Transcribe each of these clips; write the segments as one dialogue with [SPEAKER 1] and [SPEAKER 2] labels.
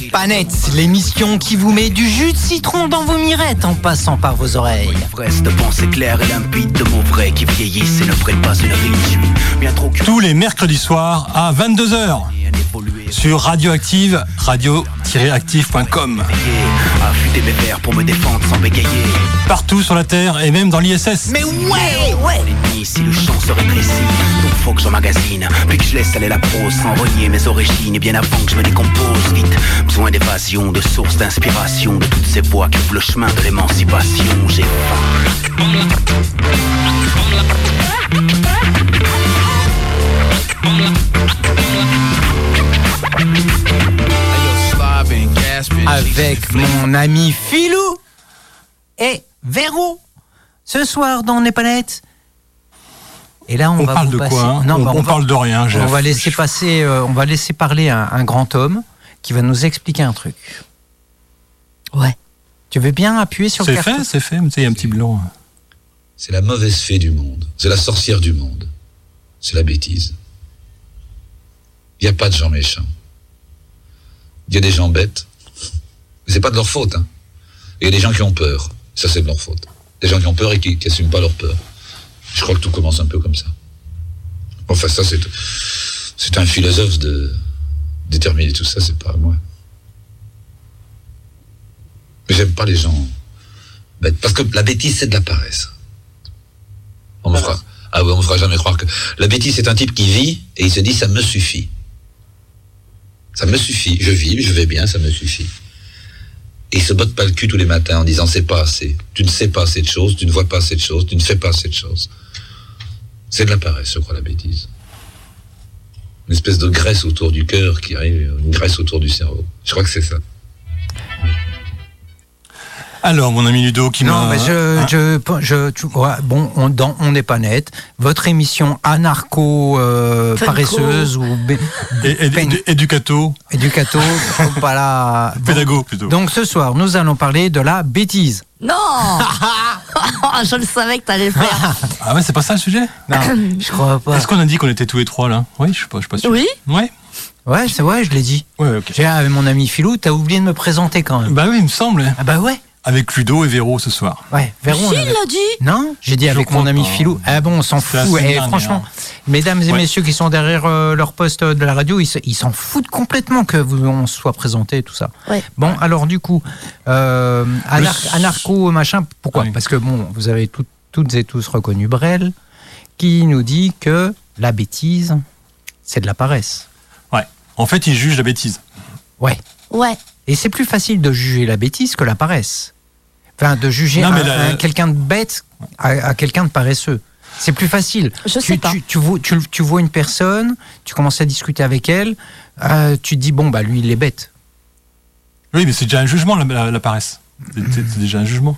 [SPEAKER 1] pas net, l'émission qui vous met du jus de citron dans vos mirettes en passant par vos oreilles.
[SPEAKER 2] Reste de pensée claire et limpide de mots vrais qui vieillissent et ne prennent pas une suis bien trop
[SPEAKER 3] Tous les mercredis soirs à 22h
[SPEAKER 2] d'évoluer.
[SPEAKER 3] Sur Radioactive, radio-active.com.
[SPEAKER 2] Pour me défendre sans bégayer.
[SPEAKER 3] Partout sur la Terre et même dans l'ISS.
[SPEAKER 1] Mais ouais, ouais
[SPEAKER 2] si le champ se rétrécit, donc faut que j'emmagasine. Puis que je laisse aller la prose sans renier mes origines. Et bien avant que je me décompose vite. Besoin d'évasion, de source d'inspiration, de toutes ces voies qui ouvrent le chemin de l'émancipation. J'ai faim.
[SPEAKER 1] Avec mon ami Philou et Véro. Ce soir dans pas net. Et là, on,
[SPEAKER 3] On
[SPEAKER 1] va
[SPEAKER 3] parle
[SPEAKER 1] vous
[SPEAKER 3] de
[SPEAKER 1] passer-
[SPEAKER 3] quoi hein
[SPEAKER 1] Non,
[SPEAKER 3] on,
[SPEAKER 1] bah,
[SPEAKER 3] on
[SPEAKER 1] va-
[SPEAKER 3] parle de rien,
[SPEAKER 1] On va laisser passer, euh, on va laisser parler un, un grand homme qui va nous expliquer un truc.
[SPEAKER 4] Ouais.
[SPEAKER 1] Tu veux bien appuyer sur le
[SPEAKER 3] C'est fait, c'est fait. mais tu sais, Il y a un petit blanc.
[SPEAKER 5] C'est la mauvaise fée du monde. C'est la sorcière du monde. C'est la bêtise. Il n'y a pas de gens méchants. Il y a des gens bêtes. Mais c'est pas de leur faute. Hein. Il y a des gens qui ont peur. Ça, c'est de leur faute. Des gens qui ont peur et qui n'assument pas leur peur. Je crois que tout commence un peu comme ça. Enfin, ça, c'est, c'est un philosophe de déterminer tout ça, c'est pas à moi. Mais j'aime pas les gens bêtes. Parce que la bêtise, c'est de la paresse. On me fera, ah ouais, on me fera jamais croire que la bêtise, c'est un type qui vit et il se dit ça me suffit. Ça me suffit. Je vis, je vais bien, ça me suffit. Et il se botte pas le cul tous les matins en disant c'est pas assez. Tu ne sais pas assez de choses, tu ne vois pas assez de choses, tu ne fais pas assez de choses. C'est de la paresse, je crois, la bêtise. Une espèce de graisse autour du cœur qui arrive, une graisse autour du cerveau. Je crois que c'est ça.
[SPEAKER 3] Alors, mon ami Ludo qui
[SPEAKER 1] Non,
[SPEAKER 3] m'a.
[SPEAKER 1] mais je,
[SPEAKER 3] Hein
[SPEAKER 1] je, je, tu vois, bon, on n'est pas net. Votre émission anarcho euh, ou bé-
[SPEAKER 3] Et- et-
[SPEAKER 1] Pen-
[SPEAKER 3] Éducato,
[SPEAKER 1] éducato, pas
[SPEAKER 3] pédago plutôt.
[SPEAKER 1] Donc ce soir, nous allons parler de la bêtise.
[SPEAKER 4] Non Je le savais que t'allais le faire.
[SPEAKER 3] Ah ouais, c'est pas ça le sujet?
[SPEAKER 1] Non, je crois pas.
[SPEAKER 3] Est-ce qu'on a dit qu'on était tous les trois là? Oui, je sais pas, je suis pas sûr.
[SPEAKER 4] Oui
[SPEAKER 3] Ouais.
[SPEAKER 1] Ouais, c'est vrai, je l'ai dit.
[SPEAKER 3] Ouais, ok.
[SPEAKER 1] J'ai avec mon ami Philou, t'as oublié de me présenter quand même.
[SPEAKER 3] Bah oui, il me semble.
[SPEAKER 1] Ah bah ouais,
[SPEAKER 3] Avec Ludo et Véro ce soir.
[SPEAKER 1] ouais. Véron,
[SPEAKER 4] Si,
[SPEAKER 1] on
[SPEAKER 4] il
[SPEAKER 1] avait-
[SPEAKER 4] l'a dit
[SPEAKER 1] Non, j'ai dit
[SPEAKER 3] Je
[SPEAKER 1] avec mon ami
[SPEAKER 3] pas.
[SPEAKER 1] Philou. Ah bon, on s'en fout. Et
[SPEAKER 3] dernière.
[SPEAKER 1] franchement, mesdames et
[SPEAKER 4] Ouais.
[SPEAKER 1] messieurs qui sont derrière euh, leur poste de la radio, ils se- ils s'en foutent complètement que vous on soit présenté et tout ça.
[SPEAKER 4] Ouais.
[SPEAKER 1] Bon, alors du coup, euh, anar-
[SPEAKER 3] Le-
[SPEAKER 1] anarcho machin, pourquoi. Parce que bon, vous avez tout- toutes et tous reconnu Brel, qui nous dit que la bêtise, c'est de la paresse.
[SPEAKER 3] Ouais. En fait, il juge la bêtise.
[SPEAKER 1] Ouais.
[SPEAKER 4] Ouais.
[SPEAKER 1] Et c'est plus facile de juger la bêtise que la paresse. Enfin, de juger
[SPEAKER 3] Non,
[SPEAKER 1] un-
[SPEAKER 3] mais la-
[SPEAKER 1] un- quelqu'un de bête à, à quelqu'un de paresseux. C'est plus facile.
[SPEAKER 4] Je
[SPEAKER 1] tu,
[SPEAKER 4] sais pas.
[SPEAKER 1] Tu, tu vois, tu- tu vois une personne, tu commences à discuter avec elle, euh, tu te dis, bon, bah lui, il est bête.
[SPEAKER 3] Oui, mais c'est déjà un jugement la, la- la paresse. C'est déjà un jugement.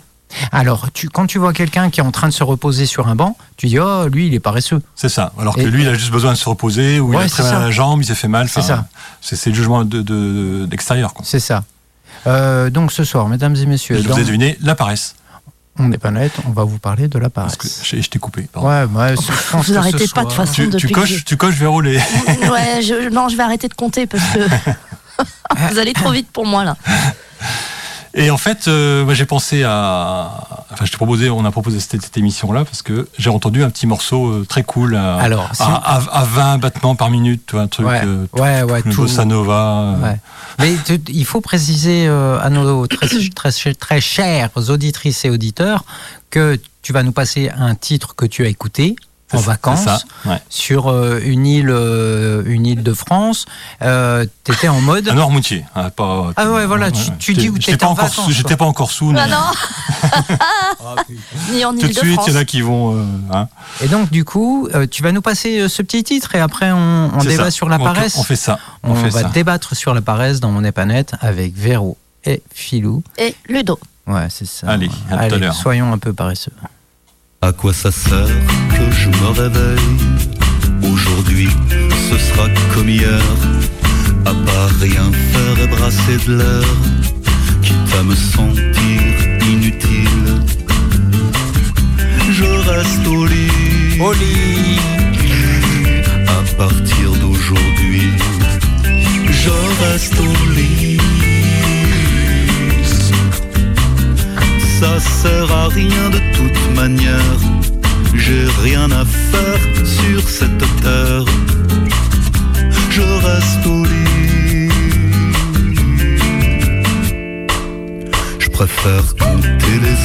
[SPEAKER 1] Alors, tu, quand tu vois quelqu'un qui est en train de se reposer sur un banc, tu dis, oh, lui, il est paresseux.
[SPEAKER 3] C'est ça. Alors que
[SPEAKER 1] Et-
[SPEAKER 3] lui, il a juste besoin de se reposer, ou il
[SPEAKER 1] Ouais,
[SPEAKER 3] a
[SPEAKER 1] c'est
[SPEAKER 3] très mal à la jambe, il s'est fait mal.
[SPEAKER 1] C'est ça.
[SPEAKER 3] C'est le jugement de- de- d'extérieur. quoi.
[SPEAKER 1] C'est ça. Euh, donc, ce soir, mesdames et messieurs,
[SPEAKER 3] je vous ai deviné la paresse.
[SPEAKER 1] on n'est pas net, on va vous parler de la
[SPEAKER 3] Parce que
[SPEAKER 1] paresse.
[SPEAKER 3] je, t'ai coupé. pardon.
[SPEAKER 1] Ouais, ouais, je pense
[SPEAKER 4] Vous
[SPEAKER 1] que
[SPEAKER 4] arrêtez
[SPEAKER 1] ce
[SPEAKER 4] pas de façon
[SPEAKER 3] Tu, tu
[SPEAKER 4] que
[SPEAKER 3] coches, tu coches Véro les.
[SPEAKER 4] Ouais, je, non, je vais arrêter de compter parce que vous allez trop vite pour moi là.
[SPEAKER 3] Et en fait, euh, moi j'ai pensé à. Enfin, je t'ai proposé, on a proposé cette, cette émission-là parce que j'ai entendu un petit morceau euh, très cool à,
[SPEAKER 1] Alors, si-
[SPEAKER 3] à, à- à 20 battements par minute, un truc.
[SPEAKER 1] Ouais,
[SPEAKER 3] euh,
[SPEAKER 1] ouais, ouais, tout.
[SPEAKER 3] nova. euh,
[SPEAKER 1] Ouais. Mais tu- il faut préciser à nos très, très, très chères auditrices et auditeurs que tu vas nous passer un titre que tu as écouté en vacances
[SPEAKER 3] c'est ça, ouais.
[SPEAKER 1] sur euh, une île, euh, une île de France. Euh, tu étais en mode.
[SPEAKER 3] À Noirmoutier. hein, pas,
[SPEAKER 1] Ah ouais, voilà, tu- tu dis où t'étais en
[SPEAKER 3] encore
[SPEAKER 1] vacances,
[SPEAKER 3] J'étais pas encore sous.
[SPEAKER 4] Ah
[SPEAKER 3] mais
[SPEAKER 4] non Ni en
[SPEAKER 3] Tout de suite, il y en a qui vont. euh, hein.
[SPEAKER 1] Et donc, du coup, euh, tu vas nous passer ce petit titre et après, on, débat
[SPEAKER 3] ça.
[SPEAKER 1] sur la paresse.
[SPEAKER 3] On fait ça. On,
[SPEAKER 1] On
[SPEAKER 3] fait
[SPEAKER 1] va
[SPEAKER 3] ça.
[SPEAKER 1] débattre sur la paresse dans Mon Épanette avec Véro et Philou.
[SPEAKER 4] Et Ludo.
[SPEAKER 1] Ouais, c'est ça.
[SPEAKER 3] Allez, à tout à l'heure.
[SPEAKER 1] soyons un peu paresseux.
[SPEAKER 6] À quoi ça sert que je me réveille Aujourd'hui, ce sera comme hier. À part rien faire et brasser de l'air, quitte à me sentir inutile. Je reste au lit.
[SPEAKER 1] Oli
[SPEAKER 6] À partir d'aujourd'hui, sert à rien de toute manière. J'ai rien à faire sur cette terre. Je reste au lit. Je préfère compter les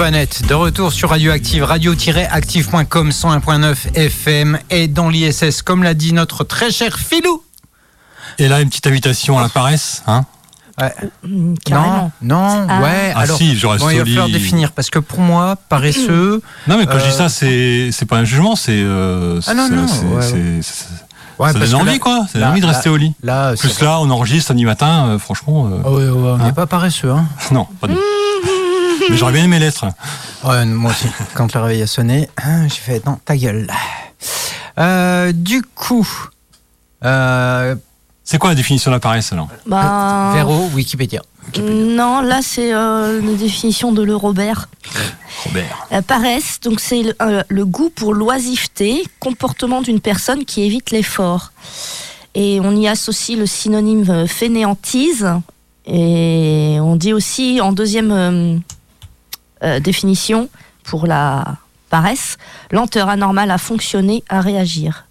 [SPEAKER 6] De
[SPEAKER 1] retour sur Radioactive, radio-active.com 101.9 FM et dans l'ISS, comme l'a dit notre très cher Philou.
[SPEAKER 3] Et là, une petite invitation à la paresse. Hein?
[SPEAKER 1] Ouais.
[SPEAKER 4] Mm.
[SPEAKER 1] Non, non,
[SPEAKER 4] Ah.
[SPEAKER 1] ouais.
[SPEAKER 3] Ah
[SPEAKER 1] alors,
[SPEAKER 3] si, je reste
[SPEAKER 1] bon, il va falloir définir parce que pour moi, paresseux.
[SPEAKER 3] non, mais quand je
[SPEAKER 1] Euh,
[SPEAKER 3] dis ça, c'est c'est pas un jugement, c'est. euh,
[SPEAKER 1] Ah non,
[SPEAKER 3] c'est-
[SPEAKER 1] non,
[SPEAKER 3] c'est-
[SPEAKER 1] ouais,
[SPEAKER 3] c'est-
[SPEAKER 1] ouais.
[SPEAKER 3] c'est-
[SPEAKER 1] Ouais,
[SPEAKER 3] ça
[SPEAKER 1] parce
[SPEAKER 3] donne
[SPEAKER 1] que
[SPEAKER 3] envie,
[SPEAKER 1] là-
[SPEAKER 3] quoi. Ça donne
[SPEAKER 1] là-
[SPEAKER 3] envie de rester
[SPEAKER 1] là-
[SPEAKER 3] au lit.
[SPEAKER 1] Là, c'est-
[SPEAKER 3] Plus là, on enregistre samedi matin, euh, franchement. euh,
[SPEAKER 1] Oh, ouais, ouais, on
[SPEAKER 3] Hein
[SPEAKER 1] n'est pas paresseux, hein.
[SPEAKER 3] non, pas du tout. Mais j'aurais bien aimé l'être.
[SPEAKER 1] Ouais, moi aussi. Quand le réveil a sonné, hein, j'ai fait non, ta gueule. Euh, du coup, euh,
[SPEAKER 3] C'est quoi la définition de la paresse alors
[SPEAKER 4] Bah,
[SPEAKER 1] Véro, Wikipédia.
[SPEAKER 4] non, là c'est euh, la définition de le Robert.
[SPEAKER 3] Robert.
[SPEAKER 4] La paresse, donc c'est le, euh, le goût pour l'oisiveté, comportement d'une personne qui évite l'effort. Et on y associe le synonyme euh, fainéantise. Et on dit aussi en deuxième euh, définition pour la paresse, lenteur anormale à fonctionner, à réagir.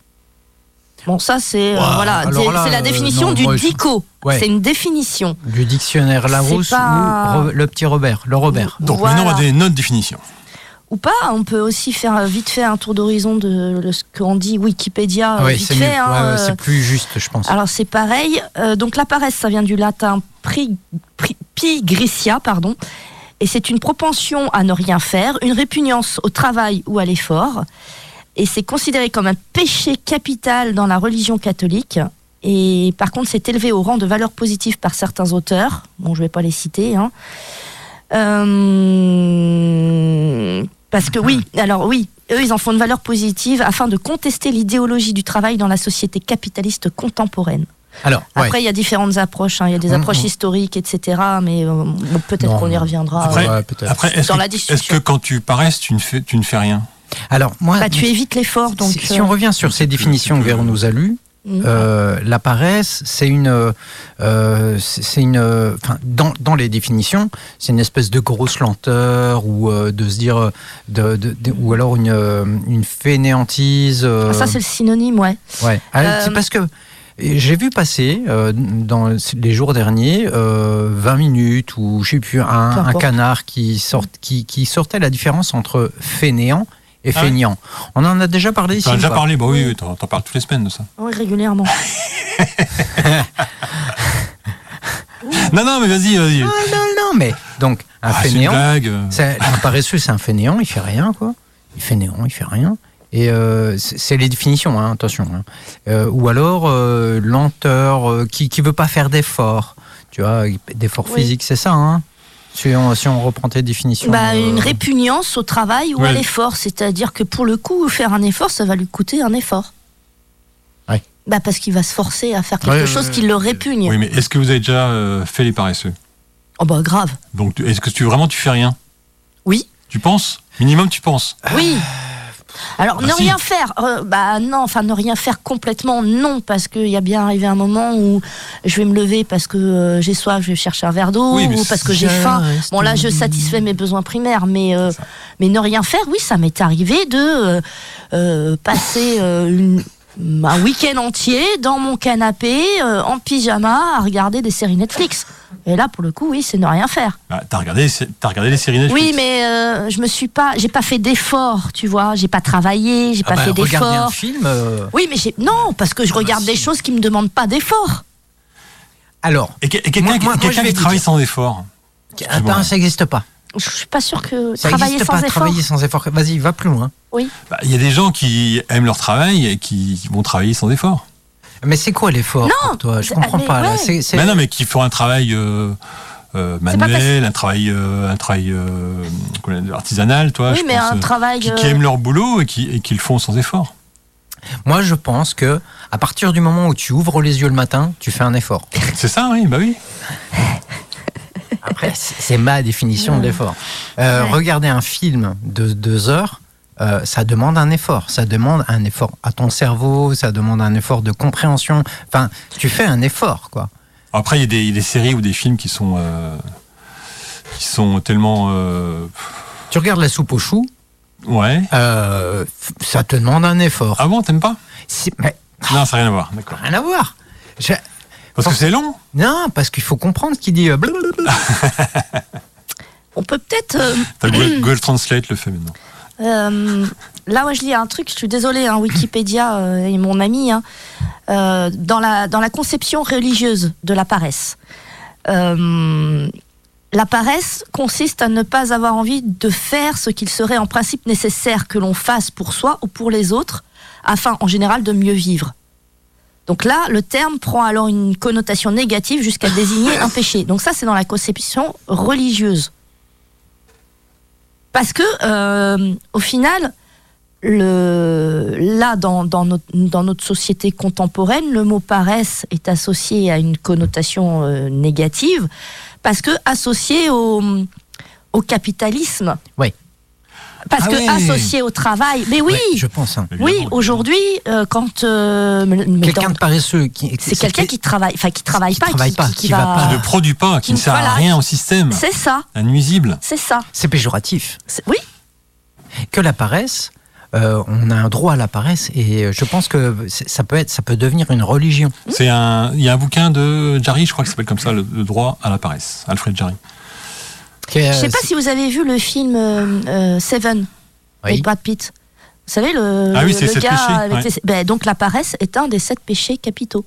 [SPEAKER 4] Bon, ça c'est euh, voilà, c'est la
[SPEAKER 1] euh,
[SPEAKER 4] définition
[SPEAKER 1] non,
[SPEAKER 4] du dico.
[SPEAKER 1] Ouais.
[SPEAKER 4] C'est une définition.
[SPEAKER 1] Du dictionnaire Larousse
[SPEAKER 4] pas-
[SPEAKER 1] ou le petit Robert, le Robert.
[SPEAKER 3] Donc
[SPEAKER 4] Voilà.
[SPEAKER 3] maintenant, on va donner notre définition.
[SPEAKER 4] Ou pas, on peut aussi faire vite fait un tour d'horizon de le- ce qu'on dit Wikipédia.
[SPEAKER 1] Ouais,
[SPEAKER 4] vite
[SPEAKER 1] c'est
[SPEAKER 4] fait, hein,
[SPEAKER 1] Ouais, ouais,
[SPEAKER 4] euh,
[SPEAKER 1] c'est plus juste, je pense.
[SPEAKER 4] alors c'est pareil. Euh, donc la paresse, ça vient du latin pri, pri- pigritia, pardon. Et c'est une propension à ne rien faire, une répugnance au travail ou à l'effort. Et c'est considéré comme un péché capital dans la religion catholique. et par contre c'est élevé au rang de valeur positive par certains auteurs. Bon, je vais pas les citer. Hein. Euh, parce que oui, alors oui, eux ils en font une valeur positive afin de contester l'idéologie du travail dans la société capitaliste contemporaine.
[SPEAKER 1] Alors, ouais.
[SPEAKER 4] Après, il y a différentes approches. hein. Il y a des
[SPEAKER 1] Mhm.
[SPEAKER 4] approches historiques, etc. Mais euh, peut-être qu'on y reviendra.
[SPEAKER 3] Après,
[SPEAKER 1] ouais, peut-être.
[SPEAKER 3] après est-ce
[SPEAKER 4] Dans
[SPEAKER 3] que,
[SPEAKER 4] la
[SPEAKER 3] est-ce
[SPEAKER 4] discussion.
[SPEAKER 3] que quand tu paresses, tu ne fais, tu ne fais rien?
[SPEAKER 1] Alors, moi,
[SPEAKER 4] Bah, tu évites l'effort, donc.
[SPEAKER 1] si, si on
[SPEAKER 4] euh,
[SPEAKER 1] revient sur ces définitions que nous a lues,
[SPEAKER 4] mm.
[SPEAKER 1] euh, la paresse, c'est une, euh, c'est une, euh, enfin, dans, dans les définitions, c'est une espèce de grosse lenteur ou euh, de se dire, euh, de, de- de- ou alors une, euh, une fainéantise. euh,
[SPEAKER 4] Ah, Ça, c'est le synonyme, ouais.
[SPEAKER 1] Ouais. Ah,
[SPEAKER 4] Euh,
[SPEAKER 1] C'est parce que j'ai vu passer euh, dans les jours derniers euh, 20 minutes ou je sais plus un, canard qui, sort, qui, qui sortait la différence entre fainéant et
[SPEAKER 3] Ah ouais
[SPEAKER 1] feignant. On en a déjà parlé ici.
[SPEAKER 3] Tu en
[SPEAKER 1] ou
[SPEAKER 3] déjà parlé Bah oui, oui, t'en parles toutes les semaines de ça.
[SPEAKER 4] Oui, régulièrement.
[SPEAKER 3] Non, non, mais vas-y, vas-y.
[SPEAKER 1] Ah, non, non, mais donc un
[SPEAKER 3] Ah,
[SPEAKER 1] fainéant, c'est- un paresseux, c'est un fainéant, il fait rien quoi. Il fait néant, il fait rien. Et euh, c'est les définitions, hein, attention. hein. Euh, ou alors euh, lenteur, euh, qui qui veut pas faire d'efforts, tu vois, d'efforts
[SPEAKER 4] Oui.
[SPEAKER 1] physiques, c'est ça. Hein si, on, si on reprend tes définitions.
[SPEAKER 4] Bah,
[SPEAKER 1] euh,
[SPEAKER 4] une répugnance au travail ou à l'effort. C'est-à-dire que pour le coup, faire un effort, ça va lui coûter un effort.
[SPEAKER 1] Ouais.
[SPEAKER 4] Bah, parce qu'il va se forcer à faire quelque
[SPEAKER 1] Ouais,
[SPEAKER 4] chose qui le répugne.
[SPEAKER 3] Oui, mais est-ce que vous avez déjà euh, fait les paresseux?
[SPEAKER 4] Oh, bah, grave.
[SPEAKER 3] Donc, est-ce que tu vraiment tu fais rien?
[SPEAKER 4] Oui.
[SPEAKER 3] Tu penses? Minimum, tu penses?
[SPEAKER 4] Oui. Alors,
[SPEAKER 3] bah
[SPEAKER 4] ne
[SPEAKER 3] si.
[SPEAKER 4] rien faire, euh, bah non, enfin ne rien faire complètement, non, parce qu'il y a bien arrivé un moment où je vais me lever parce que euh, j'ai soif, je vais chercher un verre d'eau,
[SPEAKER 3] Oui,
[SPEAKER 4] ou parce que j'ai faim. Bon là, je satisfais mes besoins primaires, mais euh, mais ne rien faire, oui, ça m'est arrivé de euh, euh, passer une- un week-end entier dans mon canapé euh, en pyjama à regarder des séries Netflix. Et là, pour le coup, oui, c'est ne rien faire.
[SPEAKER 3] Ah, T'as regardé, as regardé les séries Netflix?
[SPEAKER 4] Oui, mais euh, je me suis pas, j'ai pas fait d'effort, tu vois, j'ai pas travaillé, j'ai
[SPEAKER 1] ah
[SPEAKER 4] pas
[SPEAKER 1] bah,
[SPEAKER 4] fait
[SPEAKER 1] regarder un
[SPEAKER 4] d'effort.
[SPEAKER 1] film. euh,
[SPEAKER 4] Oui, mais j'ai non, parce que je regarde des choses qui me demandent pas d'effort.
[SPEAKER 1] Alors,
[SPEAKER 3] Et, que- et quelqu'un qui travaille
[SPEAKER 1] dire.
[SPEAKER 3] sans effort.
[SPEAKER 1] attends, ça n'existe pas.
[SPEAKER 4] Je suis pas sûre que
[SPEAKER 1] Ça
[SPEAKER 4] travailler sans
[SPEAKER 1] pas,
[SPEAKER 4] effort.
[SPEAKER 1] travailler sans effort. Vas-y, va plus loin.
[SPEAKER 3] Bah, Il y a des gens qui aiment leur travail et qui vont travailler sans effort.
[SPEAKER 1] Mais c'est quoi l'effort
[SPEAKER 4] Non,
[SPEAKER 1] pour toi? Je comprends
[SPEAKER 4] mais
[SPEAKER 1] pas. là.
[SPEAKER 4] ouais.
[SPEAKER 3] Mais non, mais qui font un travail euh, euh, manuel, un travail, euh, un travail euh, artisanal, toi.
[SPEAKER 4] Oui,
[SPEAKER 3] je
[SPEAKER 4] mais
[SPEAKER 3] pense,
[SPEAKER 4] un
[SPEAKER 3] euh,
[SPEAKER 4] travail.
[SPEAKER 3] qui, qui aiment leur boulot et qui, et qui le font sans effort.
[SPEAKER 1] Moi, je pense que à partir du moment où tu ouvres les yeux le matin, tu fais un effort.
[SPEAKER 3] C'est ça, oui, bah oui.
[SPEAKER 1] Après, c'est ma définition de l'effort. Euh,
[SPEAKER 4] Ouais.
[SPEAKER 1] Regarder un film de deux heures, euh, ça demande un effort. Ça demande un effort à ton cerveau, ça demande un effort de compréhension. Enfin, tu fais un effort, quoi.
[SPEAKER 3] Après, il y, a des- il y a des séries ou des films qui sont, euh, qui sont tellement. euh,
[SPEAKER 1] Tu regardes la soupe aux choux,
[SPEAKER 3] ouais.
[SPEAKER 1] euh, ça te demande un effort.
[SPEAKER 3] Ah bon, t'aimes pas?
[SPEAKER 1] Mais
[SPEAKER 3] Non, ça n'a rien à voir, d'accord.
[SPEAKER 1] rien à voir. Je-
[SPEAKER 3] Parce que c'est long?
[SPEAKER 1] Non, parce qu'il faut comprendre ce qu'il dit. blablabla.
[SPEAKER 4] On peut peut-être. euh,
[SPEAKER 3] Google Translate le fait maintenant.
[SPEAKER 4] Euh, là, moi, je lis un truc. Je suis désolée. Hein, Wikipédia euh, est mon ami. hein, euh, dans la conception religieuse de la paresse. La paresse consiste à ne pas avoir envie de faire ce qu'il serait en principe nécessaire que l'on fasse pour soi ou pour les autres, afin en général de mieux vivre. Donc là, le terme prend alors une connotation négative jusqu'à désigner un péché. Donc ça, c'est dans la conception religieuse. Parce que, euh, au final, là, dans, notre, société contemporaine, le mot paresse est associé à une connotation euh, négative, parce que associé au, au capitalisme. Parce
[SPEAKER 3] Ah
[SPEAKER 4] que associé au travail. Mais oui,
[SPEAKER 1] Ouais, je pense. hein.
[SPEAKER 4] oui, aujourd'hui, euh, quand. euh,
[SPEAKER 1] Quelqu'un de paresseux qui.
[SPEAKER 4] c'est quelqu'un qui travaille, enfin qui travaille
[SPEAKER 1] qui
[SPEAKER 4] pas,
[SPEAKER 1] travaille
[SPEAKER 4] qui,
[SPEAKER 1] pas,
[SPEAKER 4] qui- qui
[SPEAKER 1] qui va
[SPEAKER 4] va.
[SPEAKER 3] Qui ne produit pas, qui ne sert à rien au système.
[SPEAKER 4] C'est ça,
[SPEAKER 3] Un nuisible.
[SPEAKER 4] c'est ça.
[SPEAKER 1] C'est péjoratif.
[SPEAKER 4] Oui,
[SPEAKER 1] que la paresse, euh, on a un droit à la paresse et je pense que ça peut être, ça peut devenir une religion.
[SPEAKER 3] C'est un, il y a un bouquin de Jarry, je crois que ça s'appelle comme ça, le, le droit à la paresse. Alfred Jarry.
[SPEAKER 1] Est-
[SPEAKER 4] je sais pas si vous avez vu le film euh, euh, Seven
[SPEAKER 1] Oui.
[SPEAKER 4] avec Brad Pitt. Vous savez le,
[SPEAKER 3] Ah oui,
[SPEAKER 4] le- gars
[SPEAKER 3] péchés,
[SPEAKER 4] avec
[SPEAKER 3] ouais.
[SPEAKER 4] les- ben, donc la paresse est un des sept péchés capitaux.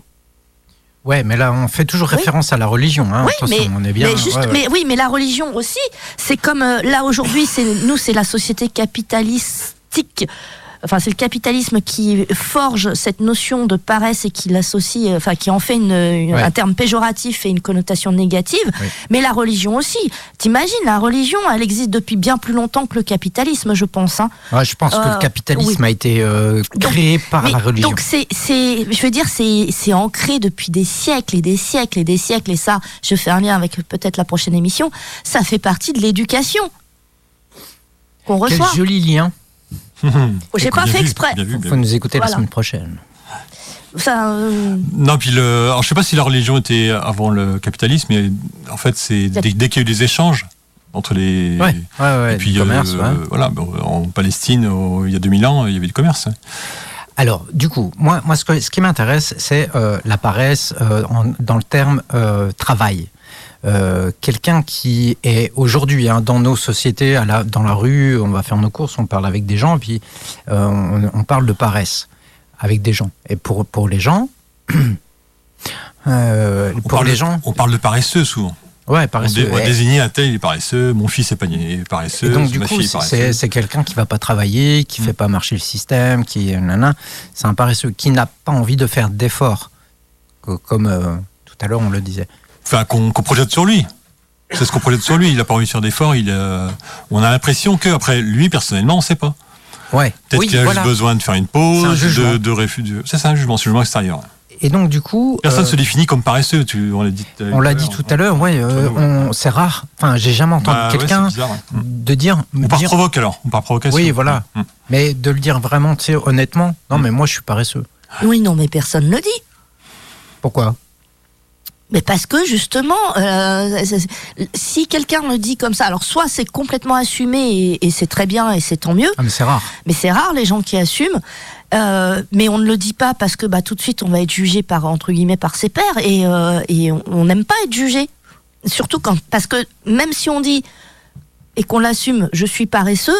[SPEAKER 1] Ouais, mais là on fait toujours
[SPEAKER 4] Oui.
[SPEAKER 1] référence à la religion. Hein.
[SPEAKER 4] Oui,
[SPEAKER 1] Attention,
[SPEAKER 4] mais,
[SPEAKER 1] on est bien.
[SPEAKER 4] mais juste,
[SPEAKER 1] ouais, ouais.
[SPEAKER 4] mais oui, mais la religion aussi, c'est comme euh, là aujourd'hui, c'est nous, c'est la société capitalistique enfin c'est le capitalisme qui forge cette notion de paresse et qui l'associe, enfin qui en fait une, une-
[SPEAKER 1] Ouais.
[SPEAKER 4] un terme péjoratif et une connotation négative.
[SPEAKER 1] Oui.
[SPEAKER 4] Mais la religion aussi. T'imagines, la religion, elle existe depuis bien plus longtemps que le capitalisme, je pense. hein.
[SPEAKER 1] Ouais, je pense que
[SPEAKER 4] Euh,
[SPEAKER 1] le capitalisme
[SPEAKER 4] oui.
[SPEAKER 1] a été euh,
[SPEAKER 4] Donc-
[SPEAKER 1] créé par
[SPEAKER 4] Mais
[SPEAKER 1] la religion.
[SPEAKER 4] Donc c'est, c'est, je veux dire, c'est, c'est ancré depuis des siècles et des siècles et des siècles. Et ça, je fais un lien avec peut-être la prochaine émission. Ça fait partie de l'éducation qu'on
[SPEAKER 1] Quel
[SPEAKER 4] reçoit.
[SPEAKER 1] joli lien.
[SPEAKER 4] J'ai pas fait
[SPEAKER 3] vu,
[SPEAKER 4] exprès.
[SPEAKER 3] bien vu,
[SPEAKER 1] Il
[SPEAKER 3] bien
[SPEAKER 1] faut nous écouter
[SPEAKER 4] Voilà.
[SPEAKER 1] la semaine prochaine.
[SPEAKER 4] Ça, euh,
[SPEAKER 3] Non, puis le, alors je sais pas si la religion était avant le capitalisme, mais en fait, c'est dès, dès qu'il y a eu des échanges entre les.
[SPEAKER 1] Ouais, ouais, ouais.
[SPEAKER 3] et puis,
[SPEAKER 1] du commerce,
[SPEAKER 3] euh,
[SPEAKER 1] ouais.
[SPEAKER 3] voilà, en Palestine, au- il y a 2000 ans, il y avait du commerce.
[SPEAKER 1] Alors, du coup, moi, moi ce, que- ce qui m'intéresse, c'est euh, la paresse euh, en- dans le terme euh, travail. Euh, Quelqu'un qui est aujourd'hui hein, dans nos sociétés, à la, dans la rue, on va faire nos courses, on parle avec des gens, et puis euh, on, on parle de paresse avec des gens. Et pour, pour les gens, euh,
[SPEAKER 3] On
[SPEAKER 1] pour
[SPEAKER 3] parle
[SPEAKER 1] les
[SPEAKER 3] de-
[SPEAKER 1] gens,
[SPEAKER 3] On parle de paresseux souvent.
[SPEAKER 1] ouais,
[SPEAKER 3] On,
[SPEAKER 1] paresseux.
[SPEAKER 3] dé- on un tel, il est paresseux, mon fils est pas- est
[SPEAKER 1] Et
[SPEAKER 3] paresseux,
[SPEAKER 1] donc du
[SPEAKER 3] ma
[SPEAKER 1] coup,
[SPEAKER 3] fille est
[SPEAKER 1] c'est quelqu'un qui va pas travailler, qui
[SPEAKER 3] Mm.
[SPEAKER 1] fait pas marcher le système, qui nana, c'est un paresseux qui n'a pas envie de faire d'efforts, Co- comme euh, tout à l'heure on le disait.
[SPEAKER 3] Enfin, qu'on projette sur lui. C'est ce qu'on projette sur lui. Il a pas envie de faire d'efforts. Il, euh, on a l'impression que après lui personnellement, on sait pas.
[SPEAKER 1] Ouais.
[SPEAKER 3] Peut-être
[SPEAKER 1] Oui,
[SPEAKER 3] qu'il a
[SPEAKER 1] voilà.
[SPEAKER 3] juste besoin de faire une pause, de, de réfu- de- C'est ça, un jugement, c'est un jugement extérieur.
[SPEAKER 1] Et donc du coup,
[SPEAKER 3] Personne
[SPEAKER 1] euh,
[SPEAKER 3] se définit comme paresseux. Tu, on l'a dit. tout à
[SPEAKER 1] on l'a
[SPEAKER 3] l'heure.
[SPEAKER 1] dit tout à l'heure, ouais, euh, c'est rare. Enfin, j'ai jamais entendu
[SPEAKER 3] Bah,
[SPEAKER 1] quelqu'un
[SPEAKER 3] ouais. Mm.
[SPEAKER 1] de dire,
[SPEAKER 3] On part
[SPEAKER 1] dire-
[SPEAKER 3] provoque alors. On part provocation.
[SPEAKER 1] Oui, voilà.
[SPEAKER 3] Mm.
[SPEAKER 1] mais de le dire vraiment, tu sais, honnêtement. Non,
[SPEAKER 3] Mm.
[SPEAKER 1] mais moi je suis paresseux.
[SPEAKER 4] oui, non, mais personne ne le dit.
[SPEAKER 1] Pourquoi?
[SPEAKER 4] Mais parce que justement, euh, si quelqu'un le dit comme ça, alors soit c'est complètement assumé et, et c'est très bien et c'est tant mieux,
[SPEAKER 1] Ah, mais c'est rare.
[SPEAKER 4] mais c'est rare les gens qui assument. Euh, mais on ne le dit pas parce que bah, tout de suite on va être jugé par entre guillemets par ses pairs et, euh, et on- on n'aime pas être jugé. Surtout quand parce que même si on dit et qu'on l'assume, je suis paresseux,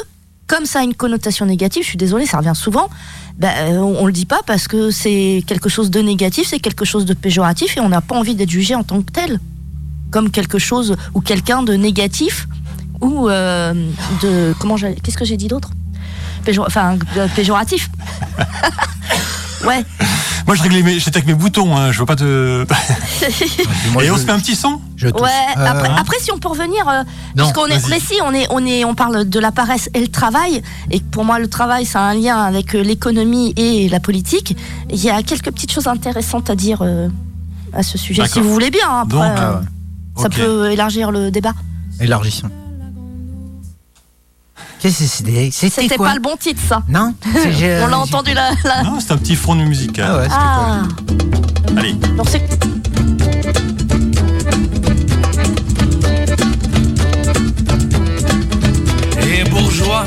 [SPEAKER 4] comme ça a une connotation négative, je suis désolée, ça revient souvent. bah, euh, on, on le dit pas parce que c'est quelque chose de négatif, c'est quelque chose de péjoratif et on n'a pas envie d'être jugé en tant que tel, comme quelque chose ou quelqu'un de négatif ou euh, de comment qu'est-ce que j'ai dit d'autre? Enfin péjoratif. ouais.
[SPEAKER 3] Moi, je réglais mes, j'étais avec mes boutons. Hein, je veux pas te. Et on se fait un petit son.
[SPEAKER 1] je.
[SPEAKER 4] Ouais,
[SPEAKER 1] Euh,
[SPEAKER 4] après, après, si on peut revenir, euh,
[SPEAKER 1] Non,
[SPEAKER 4] puisqu'on est, mais si on est, on est, on parle de la paresse et le travail, et pour moi le travail ça a un lien avec euh, l'économie et la politique. Il y a quelques petites choses intéressantes à dire euh, à ce sujet, si vous voulez bien. hein, Après,
[SPEAKER 3] Donc,
[SPEAKER 4] euh,
[SPEAKER 1] ah
[SPEAKER 4] ça peut élargir le débat.
[SPEAKER 1] Élargissons. Qu'est-ce que c'était C'était
[SPEAKER 4] C'était
[SPEAKER 1] quoi
[SPEAKER 4] pas le bon titre, ça.
[SPEAKER 1] Non
[SPEAKER 4] On l'a entendu là.
[SPEAKER 3] Non, c'est un petit front musical.
[SPEAKER 1] Ah ouais,
[SPEAKER 4] Ah,
[SPEAKER 3] Allez.
[SPEAKER 4] donc c'est
[SPEAKER 7] et bourgeois,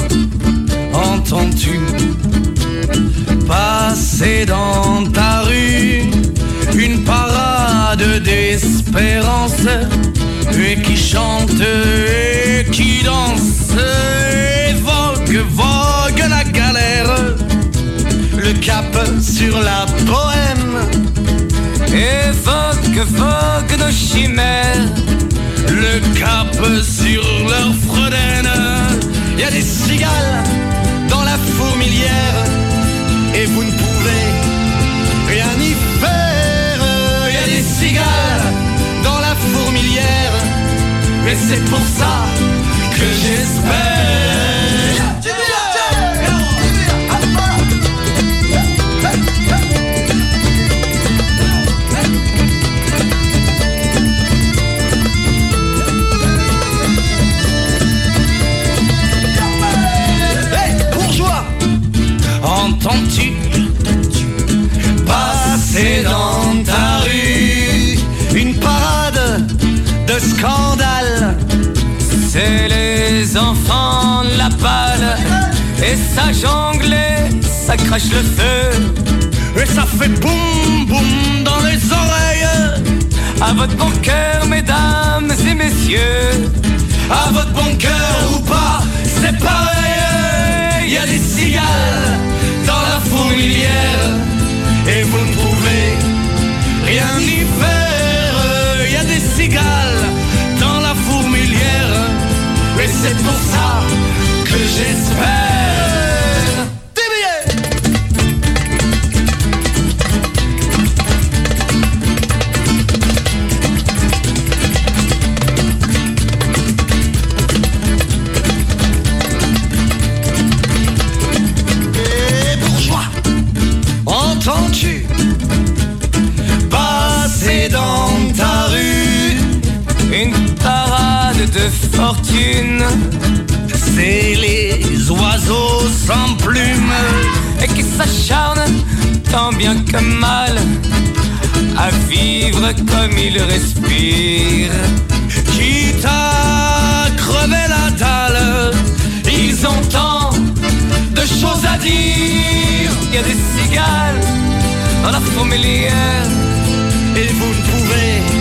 [SPEAKER 7] entends-tu passer dans ta rue une parade d'espérance et qui chante et qui danse? Et vogue, vogue la galère, le cap sur la poème évoque, vogue nos chimères le cap sur leur fredaine. Y a des cigales dans la fourmilière et vous ne pouvez rien y faire. Y a des cigales dans la fourmilière et c'est pour ça le feu et ça fait boum boum dans les oreilles. À votre bon cœur, mesdames et messieurs. À votre bon cœur ou pas, c'est pareil. Y a des cigales dans la fourmilière et vous ne pouvez rien y faire. Y a des cigales dans la fourmilière et c'est pour ça que j'espère. Fortune. C'est les oiseaux sans plumes et qui s'acharnent tant bien que mal à vivre comme ils respirent. Quitte à crever la dalle, ils ont tant de choses à dire. Il y a des cigales dans la fourmilière et vous ne pouvez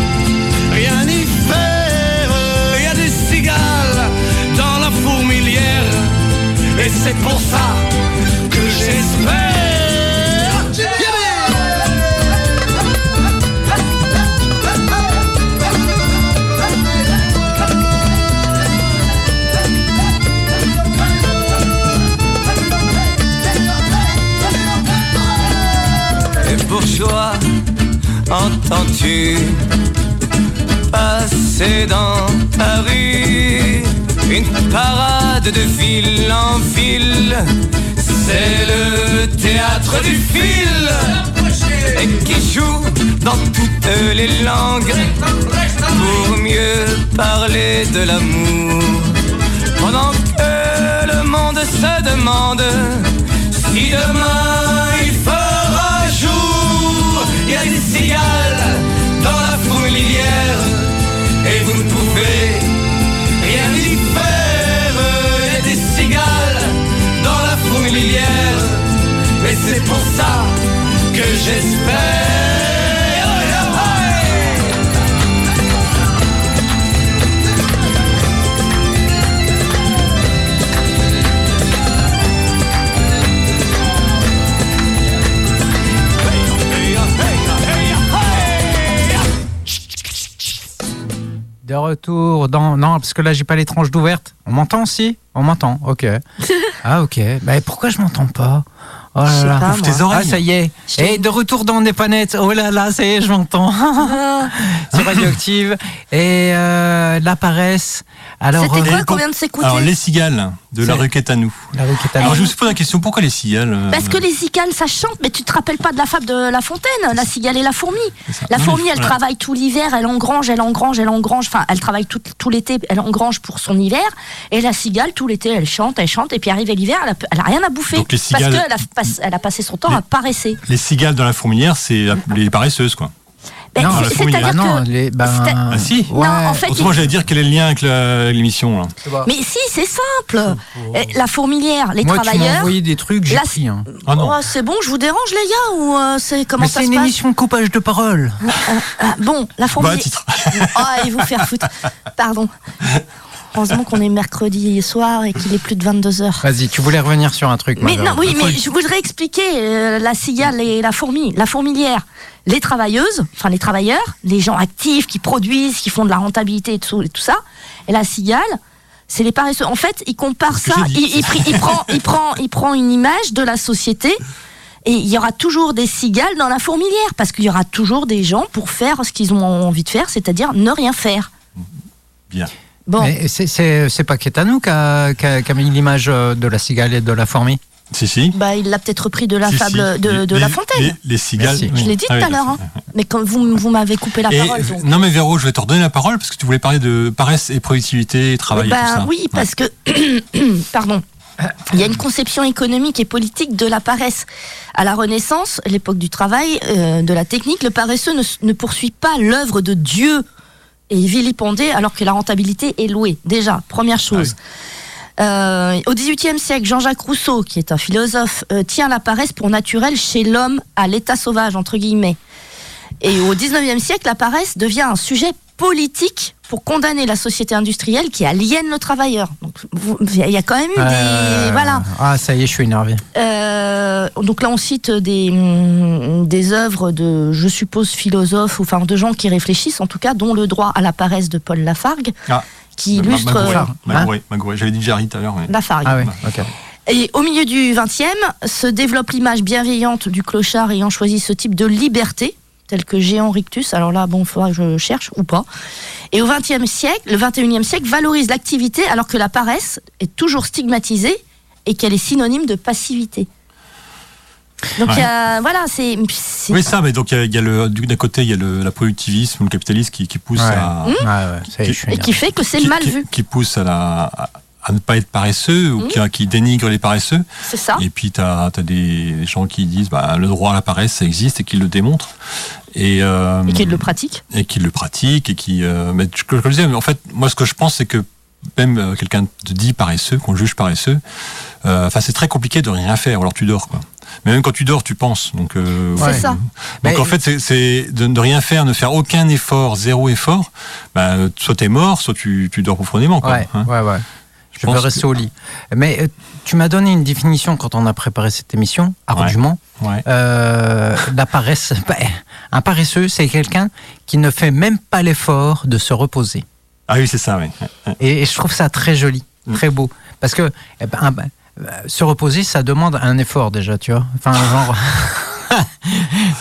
[SPEAKER 7] c'est pour ça que j'espère. Et bourgeois, entends-tu passer dans ta rue? Une parade de ville en ville C'est le théâtre du fil. Et qui joue dans toutes les langues pour mieux parler de l'amour. Pendant que le monde se demande si demain il fera jour, il y a des cigales dans la fourmilière. Et vous ne pouvez et c'est pour ça que j'espère.
[SPEAKER 1] De retour dans. Non, parce que là, j'ai pas les tranches d'ouverte. On m'entend aussi On m'entend, ok. ah, ok. Bah, pourquoi je m'entends pas? Oh là là.
[SPEAKER 4] pas,
[SPEAKER 3] Ouvre tes oreilles.
[SPEAKER 1] Ah, ça y est. Et de retour dans net. Oh là là, ça y est, je m'entends.
[SPEAKER 4] Ah,
[SPEAKER 1] C'est radioactive. Et euh, la paresse. Alors,
[SPEAKER 4] C'était
[SPEAKER 1] euh,
[SPEAKER 4] quoi
[SPEAKER 3] les-
[SPEAKER 4] qu'on vient de s'écouter
[SPEAKER 3] Alors, les cigales de la rue Quétanou.
[SPEAKER 1] la rue à
[SPEAKER 3] Alors,
[SPEAKER 1] nous.
[SPEAKER 3] je me suis posé la question pourquoi les cigales euh,
[SPEAKER 4] Parce que les cigales, ça chante, mais tu te rappelles pas de la fable de La Fontaine, la cigale et la fourmi. La fourmi, elle
[SPEAKER 3] voilà.
[SPEAKER 4] travaille tout l'hiver, elle engrange, elle engrange, elle engrange, enfin, elle travaille tout, tout l'été, elle engrange pour son hiver. Et la cigale, tout l'été, elle chante, elle chante, et puis arrive l'hiver, elle, a- elle a rien à bouffer.
[SPEAKER 3] Donc les
[SPEAKER 4] Parce
[SPEAKER 3] cigales-
[SPEAKER 4] qu'elle a, pas- elle a passé son temps
[SPEAKER 3] Les-
[SPEAKER 4] à paresser.
[SPEAKER 3] Les cigales dans la fourmilière, c'est la- les paresseuses, quoi.
[SPEAKER 4] Ben,
[SPEAKER 1] Non,
[SPEAKER 4] c'est-
[SPEAKER 3] la fourmi,
[SPEAKER 4] C'est-à-dire
[SPEAKER 1] Ah non,
[SPEAKER 4] que.
[SPEAKER 1] les, ben,
[SPEAKER 3] Ah si
[SPEAKER 1] ouais.
[SPEAKER 4] Non, en fait,
[SPEAKER 3] Autrement, j'allais dire quel est le lien avec la- l'émission.
[SPEAKER 4] Mais si, c'est simple. Eh, La fourmilière, les
[SPEAKER 1] Moi, tu
[SPEAKER 4] travailleurs.
[SPEAKER 1] envoyé des trucs, j'ai
[SPEAKER 4] La-
[SPEAKER 1] pris. hein.
[SPEAKER 3] Ah non.
[SPEAKER 4] Oh, c'est bon, je vous dérange les gars ou euh, c'est comment
[SPEAKER 1] Mais
[SPEAKER 4] ça
[SPEAKER 1] c'est une émission de coupage de parole.
[SPEAKER 4] Ah, Bon, la
[SPEAKER 3] Bah,
[SPEAKER 4] fourmilière.
[SPEAKER 3] titre.
[SPEAKER 4] Oh, et vous faire foutre. Pardon. Heureusement qu'on est mercredi soir et qu'il est plus de 22h.
[SPEAKER 1] Vas-y, tu voulais revenir sur un truc.
[SPEAKER 4] Mais non, oui, mais je voudrais expliquer euh, la cigale et la fourmi. La fourmilière, les travailleuses, enfin les travailleurs, les gens actifs qui produisent, qui font de la rentabilité et tout, et tout ça. Et la cigale, c'est les paresseux. En fait, il compare ça, il, il prend, il, prend, il prend une image de la société. Et il y aura toujours des cigales dans la fourmilière, parce qu'il y aura toujours des gens pour faire ce qu'ils ont envie de faire, c'est-à-dire ne rien faire.
[SPEAKER 3] Bien.
[SPEAKER 4] Bon,
[SPEAKER 1] Mais c'est- pas Kétanou qui a, qui a- qui a mis l'image euh, de la cigale et de la fourmi?
[SPEAKER 3] Si, si.
[SPEAKER 4] bah, il l'a peut-être repris de la
[SPEAKER 3] Si,
[SPEAKER 4] fable
[SPEAKER 3] si.
[SPEAKER 4] de,
[SPEAKER 3] Les-
[SPEAKER 4] La Fontaine.
[SPEAKER 3] Les, les cigales. Oui.
[SPEAKER 4] Je l'ai dit
[SPEAKER 3] Ah
[SPEAKER 4] tout à l'heure. hein. Mais comme vous, vous m'avez coupé la
[SPEAKER 3] Et-
[SPEAKER 4] parole. donc.
[SPEAKER 3] non mais Véro, je vais te redonner la parole parce que tu voulais parler de paresse et productivité et travail et
[SPEAKER 4] Bah
[SPEAKER 3] tout ça.
[SPEAKER 4] oui, parce que pardon. Il y a une conception économique et politique de la paresse. À la Renaissance, l'époque du travail, euh, de la technique, le paresseux ne, ne poursuit pas l'œuvre de Dieu et vilipendé alors que la rentabilité est louée. Déjà, première chose. Euh, au XVIIIe siècle, Jean-Jacques Rousseau, qui est un philosophe, euh, tient la paresse pour naturelle chez l'homme à l'état sauvage, entre guillemets. Et au XIXe siècle, la paresse devient un sujet politique pour condamner la société industrielle qui aliène le travailleur. Donc, il y a quand même eu
[SPEAKER 1] Euh,
[SPEAKER 4] des... Voilà.
[SPEAKER 1] Ah, ça y est, je suis énervé.
[SPEAKER 4] Euh, donc là, on cite des, hum, des œuvres de, je suppose, philosophes, ou enfin de gens qui réfléchissent, en tout cas, dont le droit à la paresse de Paul Lafargue,
[SPEAKER 3] Ah.
[SPEAKER 4] Qui illustre
[SPEAKER 3] Magouré,
[SPEAKER 4] euh,
[SPEAKER 3] Magouré, Magouré. J'avais dit Jarry tout à l'heure. mais-
[SPEAKER 4] Lafargue.
[SPEAKER 1] Ah oui, ok.
[SPEAKER 4] Et au milieu du XXe, se développe l'image bienveillante du clochard ayant choisi ce type de liberté, tel que Géant Rictus. Alors là, bon, il faudra que je cherche ou pas. Et au XXe siècle, le XXIe siècle valorise l'activité alors que la paresse est toujours stigmatisée et qu'elle est synonyme de passivité. Donc
[SPEAKER 3] Ouais.
[SPEAKER 4] il y a, voilà, c'est.
[SPEAKER 3] Oui, ça, mais donc il y a- il y a, le, du- d'un côté, il y a le, la productivisme, le capitalisme qui, qui pousse
[SPEAKER 1] Ouais.
[SPEAKER 3] à.
[SPEAKER 1] Ouais, ouais, suis
[SPEAKER 4] et qui fait que c'est
[SPEAKER 3] qui,
[SPEAKER 4] mal
[SPEAKER 3] qui-
[SPEAKER 4] vu.
[SPEAKER 3] qui pousse à, la, à, à ne pas être paresseux ou qui, qui dénigre les paresseux.
[SPEAKER 4] C'est ça.
[SPEAKER 3] Et puis, tu as, des gens qui disent bah, le droit à la paresse, ça existe et qui le démontrent. Et, euh,
[SPEAKER 4] Et qui le pratique.
[SPEAKER 3] et qui le pratiquent. Et qui, euh, mais je- comme je le disais, mais en fait, moi, ce que je pense, c'est que même euh, quelqu'un te dit paresseux, qu'on juge paresseux, euh, enfin, c'est très compliqué de rien faire, alors tu dors, quoi. Mais même quand tu dors, tu penses. Donc, euh,
[SPEAKER 1] Ouais.
[SPEAKER 4] ça.
[SPEAKER 3] donc
[SPEAKER 1] Mais-
[SPEAKER 3] en fait, c'est- de ne rien faire, ne faire aucun effort, zéro effort. Bah, soit t'es mort, soit tu, tu dors profondément. Quoi,
[SPEAKER 1] Ouais,
[SPEAKER 3] hein.
[SPEAKER 1] ouais. Je,
[SPEAKER 3] pense
[SPEAKER 1] peux rester
[SPEAKER 3] que-
[SPEAKER 1] au lit. Mais euh, tu m'as donné une définition quand on a préparé cette émission, ardument.
[SPEAKER 3] Ouais.
[SPEAKER 1] Euh, la paresse, bah, un paresseux, c'est quelqu'un qui ne fait même pas l'effort de se reposer.
[SPEAKER 3] Ah oui, c'est ça, oui.
[SPEAKER 1] Et, et je trouve ça très joli,
[SPEAKER 3] Mm.
[SPEAKER 1] très beau. Parce que eh ben, euh, se reposer, ça demande un effort déjà, tu vois. Enfin, genre.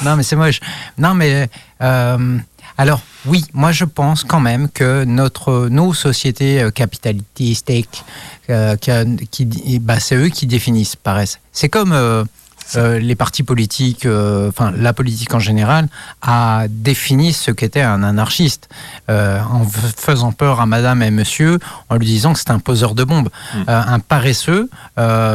[SPEAKER 1] non, mais c'est moche. Non, mais. euh, alors, oui, moi je pense quand même que notre, nos sociétés euh, capitalistes, euh, qui, bah, c'est eux qui définissent paresse. C'est comme euh, euh, les partis politiques, euh, enfin la politique en général, a défini ce qu'était un anarchiste, euh, en faisant peur à madame et monsieur, en lui disant que c'est un poseur de bombes.
[SPEAKER 3] Mm.
[SPEAKER 1] Euh, un paresseux,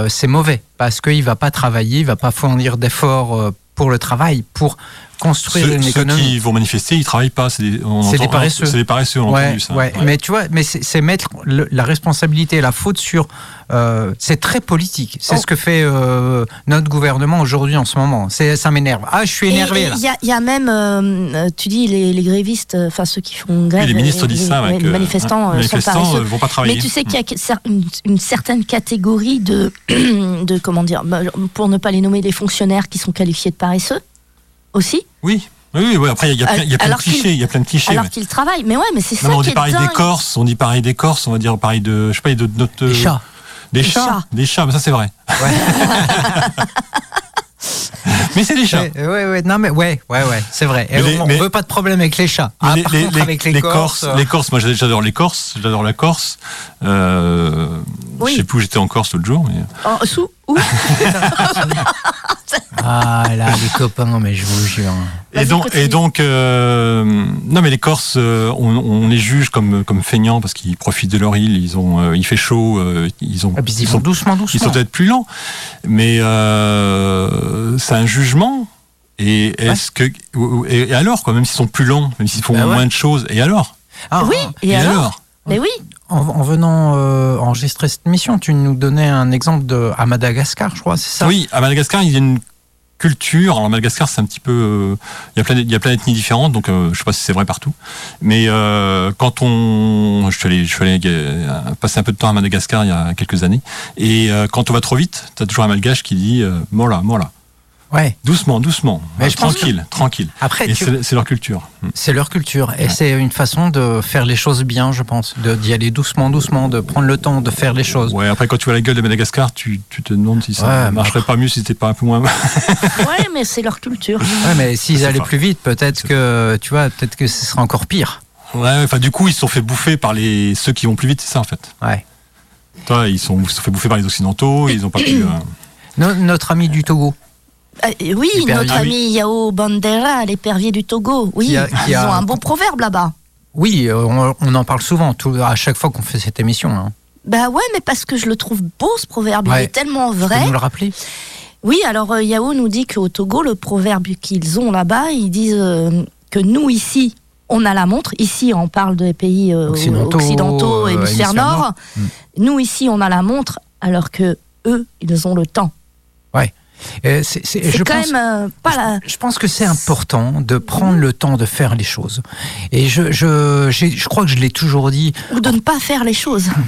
[SPEAKER 1] c'est mauvais, parce qu'il va pas travailler, il va pas fournir d'efforts pour le travail, pour construire
[SPEAKER 3] Ceux,
[SPEAKER 1] une
[SPEAKER 3] ceux
[SPEAKER 1] économie.
[SPEAKER 3] qui vont manifester, ils travaillent pas. C'est des,
[SPEAKER 1] paresseux.
[SPEAKER 3] C'est des paresseux, on
[SPEAKER 1] Ouais,
[SPEAKER 3] entendu ça.
[SPEAKER 1] ouais.
[SPEAKER 3] Ouais.
[SPEAKER 1] mais tu vois, mais c'est c'est mettre le- la responsabilité, la faute sur. Euh, c'est très politique. C'est
[SPEAKER 4] Oh.
[SPEAKER 1] ce que fait euh, notre gouvernement aujourd'hui en ce moment. C'est, ça m'énerve. Ah, je suis énervé.
[SPEAKER 4] Il y, a- il y a même, euh, tu dis, les, les grévistes, enfin ceux qui font grève.
[SPEAKER 3] Oui, les ministres disent
[SPEAKER 4] les-
[SPEAKER 3] ça.
[SPEAKER 4] ouais,
[SPEAKER 3] ouais,
[SPEAKER 4] les manifestants, euh,
[SPEAKER 3] les
[SPEAKER 4] sont paresseux.
[SPEAKER 3] vont pas travailler.
[SPEAKER 4] Mais tu sais qu'il y a cer- une, une certaine catégorie de, de comment dire, bah, pour ne pas les nommer, des fonctionnaires qui sont qualifiés de paresseux aussi,
[SPEAKER 3] Oui. Oui, oui, après, il y a, plein- il y a plein de clichés. Il y a plein de clichés.
[SPEAKER 4] alors
[SPEAKER 3] ouais.
[SPEAKER 4] qu'ils travaillent. Mais ouais, mais c'est ça
[SPEAKER 3] Non, on
[SPEAKER 4] qui
[SPEAKER 3] dit
[SPEAKER 4] est
[SPEAKER 3] pareil des
[SPEAKER 4] dingue.
[SPEAKER 3] Corses, on dit pareil des Corses, on va dire pareil de, je sais pas, de notre.
[SPEAKER 1] Les chats.
[SPEAKER 3] Des
[SPEAKER 4] Des
[SPEAKER 3] chats.
[SPEAKER 4] chats.
[SPEAKER 3] Des chats, mais ça c'est vrai. mais c'est des chats.
[SPEAKER 1] Ouais, ouais, ouais, non mais ouais, ouais, ouais, c'est vrai. Et
[SPEAKER 3] les-
[SPEAKER 1] on,
[SPEAKER 3] mais-
[SPEAKER 1] veut pas de problème avec les chats. Ah,
[SPEAKER 3] les,
[SPEAKER 1] par
[SPEAKER 3] les-
[SPEAKER 1] contre,
[SPEAKER 3] les-
[SPEAKER 1] avec les,
[SPEAKER 3] les
[SPEAKER 1] Corses, euh,
[SPEAKER 3] les Corses, moi j'adore les Corses, j'adore la Corse. Euh,
[SPEAKER 4] Oui.
[SPEAKER 3] Je sais plus où j'étais en Corse l'autre jour. Mais...
[SPEAKER 4] Oh, sous
[SPEAKER 1] Ah là, les copains, mais je vous jure.
[SPEAKER 3] Et donc,
[SPEAKER 4] continue.
[SPEAKER 3] et donc euh, non mais les Corses, euh, on, on les juge comme comme feignants parce qu'ils profitent de leur île. Ils ont, euh, il fait chaud, euh, ils ont,
[SPEAKER 1] Et puis ils,
[SPEAKER 3] ils
[SPEAKER 1] vont
[SPEAKER 3] sont,
[SPEAKER 1] doucement, doucement.
[SPEAKER 3] ils sont peut-être plus lents, mais euh, c'est un jugement. Et est-ce que et, et alors quoi, même s'ils sont plus lents, même s'ils font
[SPEAKER 1] Bah ouais.
[SPEAKER 3] moins de choses, et alors?
[SPEAKER 1] Ah,
[SPEAKER 4] Oui, et, alors, Mais oui,
[SPEAKER 1] En, en venant euh, enregistrer cette émission, tu nous donnais un exemple de à Madagascar, je crois, c'est ça?
[SPEAKER 3] Oui, à Madagascar, il y a une culture. Alors, Madagascar, c'est un petit peu. euh, il, y a plein, il y a plein d'ethnies différentes, donc euh, je sais pas si c'est vrai partout. Mais euh, quand on. Je suis allé, passer un peu de temps à Madagascar il y a quelques années. Et quand on va trop vite, tu as toujours un malgache qui dit Mola, mola.
[SPEAKER 1] Ouais.
[SPEAKER 3] Doucement, doucement.
[SPEAKER 1] Mais je pense
[SPEAKER 3] tranquille, tranquille.
[SPEAKER 1] Après, tu-
[SPEAKER 3] c'est leur culture. Mm.
[SPEAKER 1] c'est leur culture et c'est une façon de faire les choses bien, je pense, de d'y aller doucement, doucement, de prendre le temps de faire les choses.
[SPEAKER 3] Ouais, après, quand tu vois la gueule de Madagascar, tu, tu te demandes si ça
[SPEAKER 1] Ouais, mais
[SPEAKER 3] marcherait pas mieux si c'était pas un peu moins.
[SPEAKER 4] ouais, mais c'est leur culture.
[SPEAKER 1] Ouais, mais s'ils allaient
[SPEAKER 3] pas-
[SPEAKER 1] plus vite, peut-être que tu vois, peut-être que ce serait encore pire.
[SPEAKER 3] ouais, enfin, du coup, ils se sont fait bouffer par les ceux qui vont plus vite, c'est ça en fait.
[SPEAKER 1] Ouais.
[SPEAKER 3] Toi, ils sont, ils se sont fait bouffer par les Occidentaux, ils ont pas pu. euh,
[SPEAKER 1] No- notre ami du Togo,
[SPEAKER 4] Euh, oui, notre
[SPEAKER 3] Ah
[SPEAKER 4] ami Yao Bandera, l'épervier du Togo. Oui,
[SPEAKER 1] a-
[SPEAKER 4] ils
[SPEAKER 1] a-
[SPEAKER 4] ont un bon proverbe là-bas.
[SPEAKER 1] oui, euh, on, on en parle souvent, tout, à chaque fois qu'on fait cette émission. Hein.
[SPEAKER 4] Bah ouais, mais parce que je le trouve beau ce proverbe,
[SPEAKER 1] Ouais.
[SPEAKER 4] il est tellement vrai.
[SPEAKER 1] nous le rappeler
[SPEAKER 4] Oui, alors euh, Yao nous dit qu'au Togo, le proverbe qu'ils ont là-bas, ils disent euh, que nous ici, on a la montre. Ici, on parle des pays euh,
[SPEAKER 1] Occidentaux,
[SPEAKER 4] occidentaux, hémisphère nord.
[SPEAKER 1] Mm.
[SPEAKER 4] Nous ici, on a la montre, alors que eux, ils ont le temps.
[SPEAKER 1] Euh, c'est- je
[SPEAKER 4] quand
[SPEAKER 1] pense-
[SPEAKER 4] même euh, pas la.
[SPEAKER 1] Je pense que c'est important de prendre le temps de faire les choses. Et je, je, je crois que je l'ai toujours dit.
[SPEAKER 4] ou de ne pas faire les choses.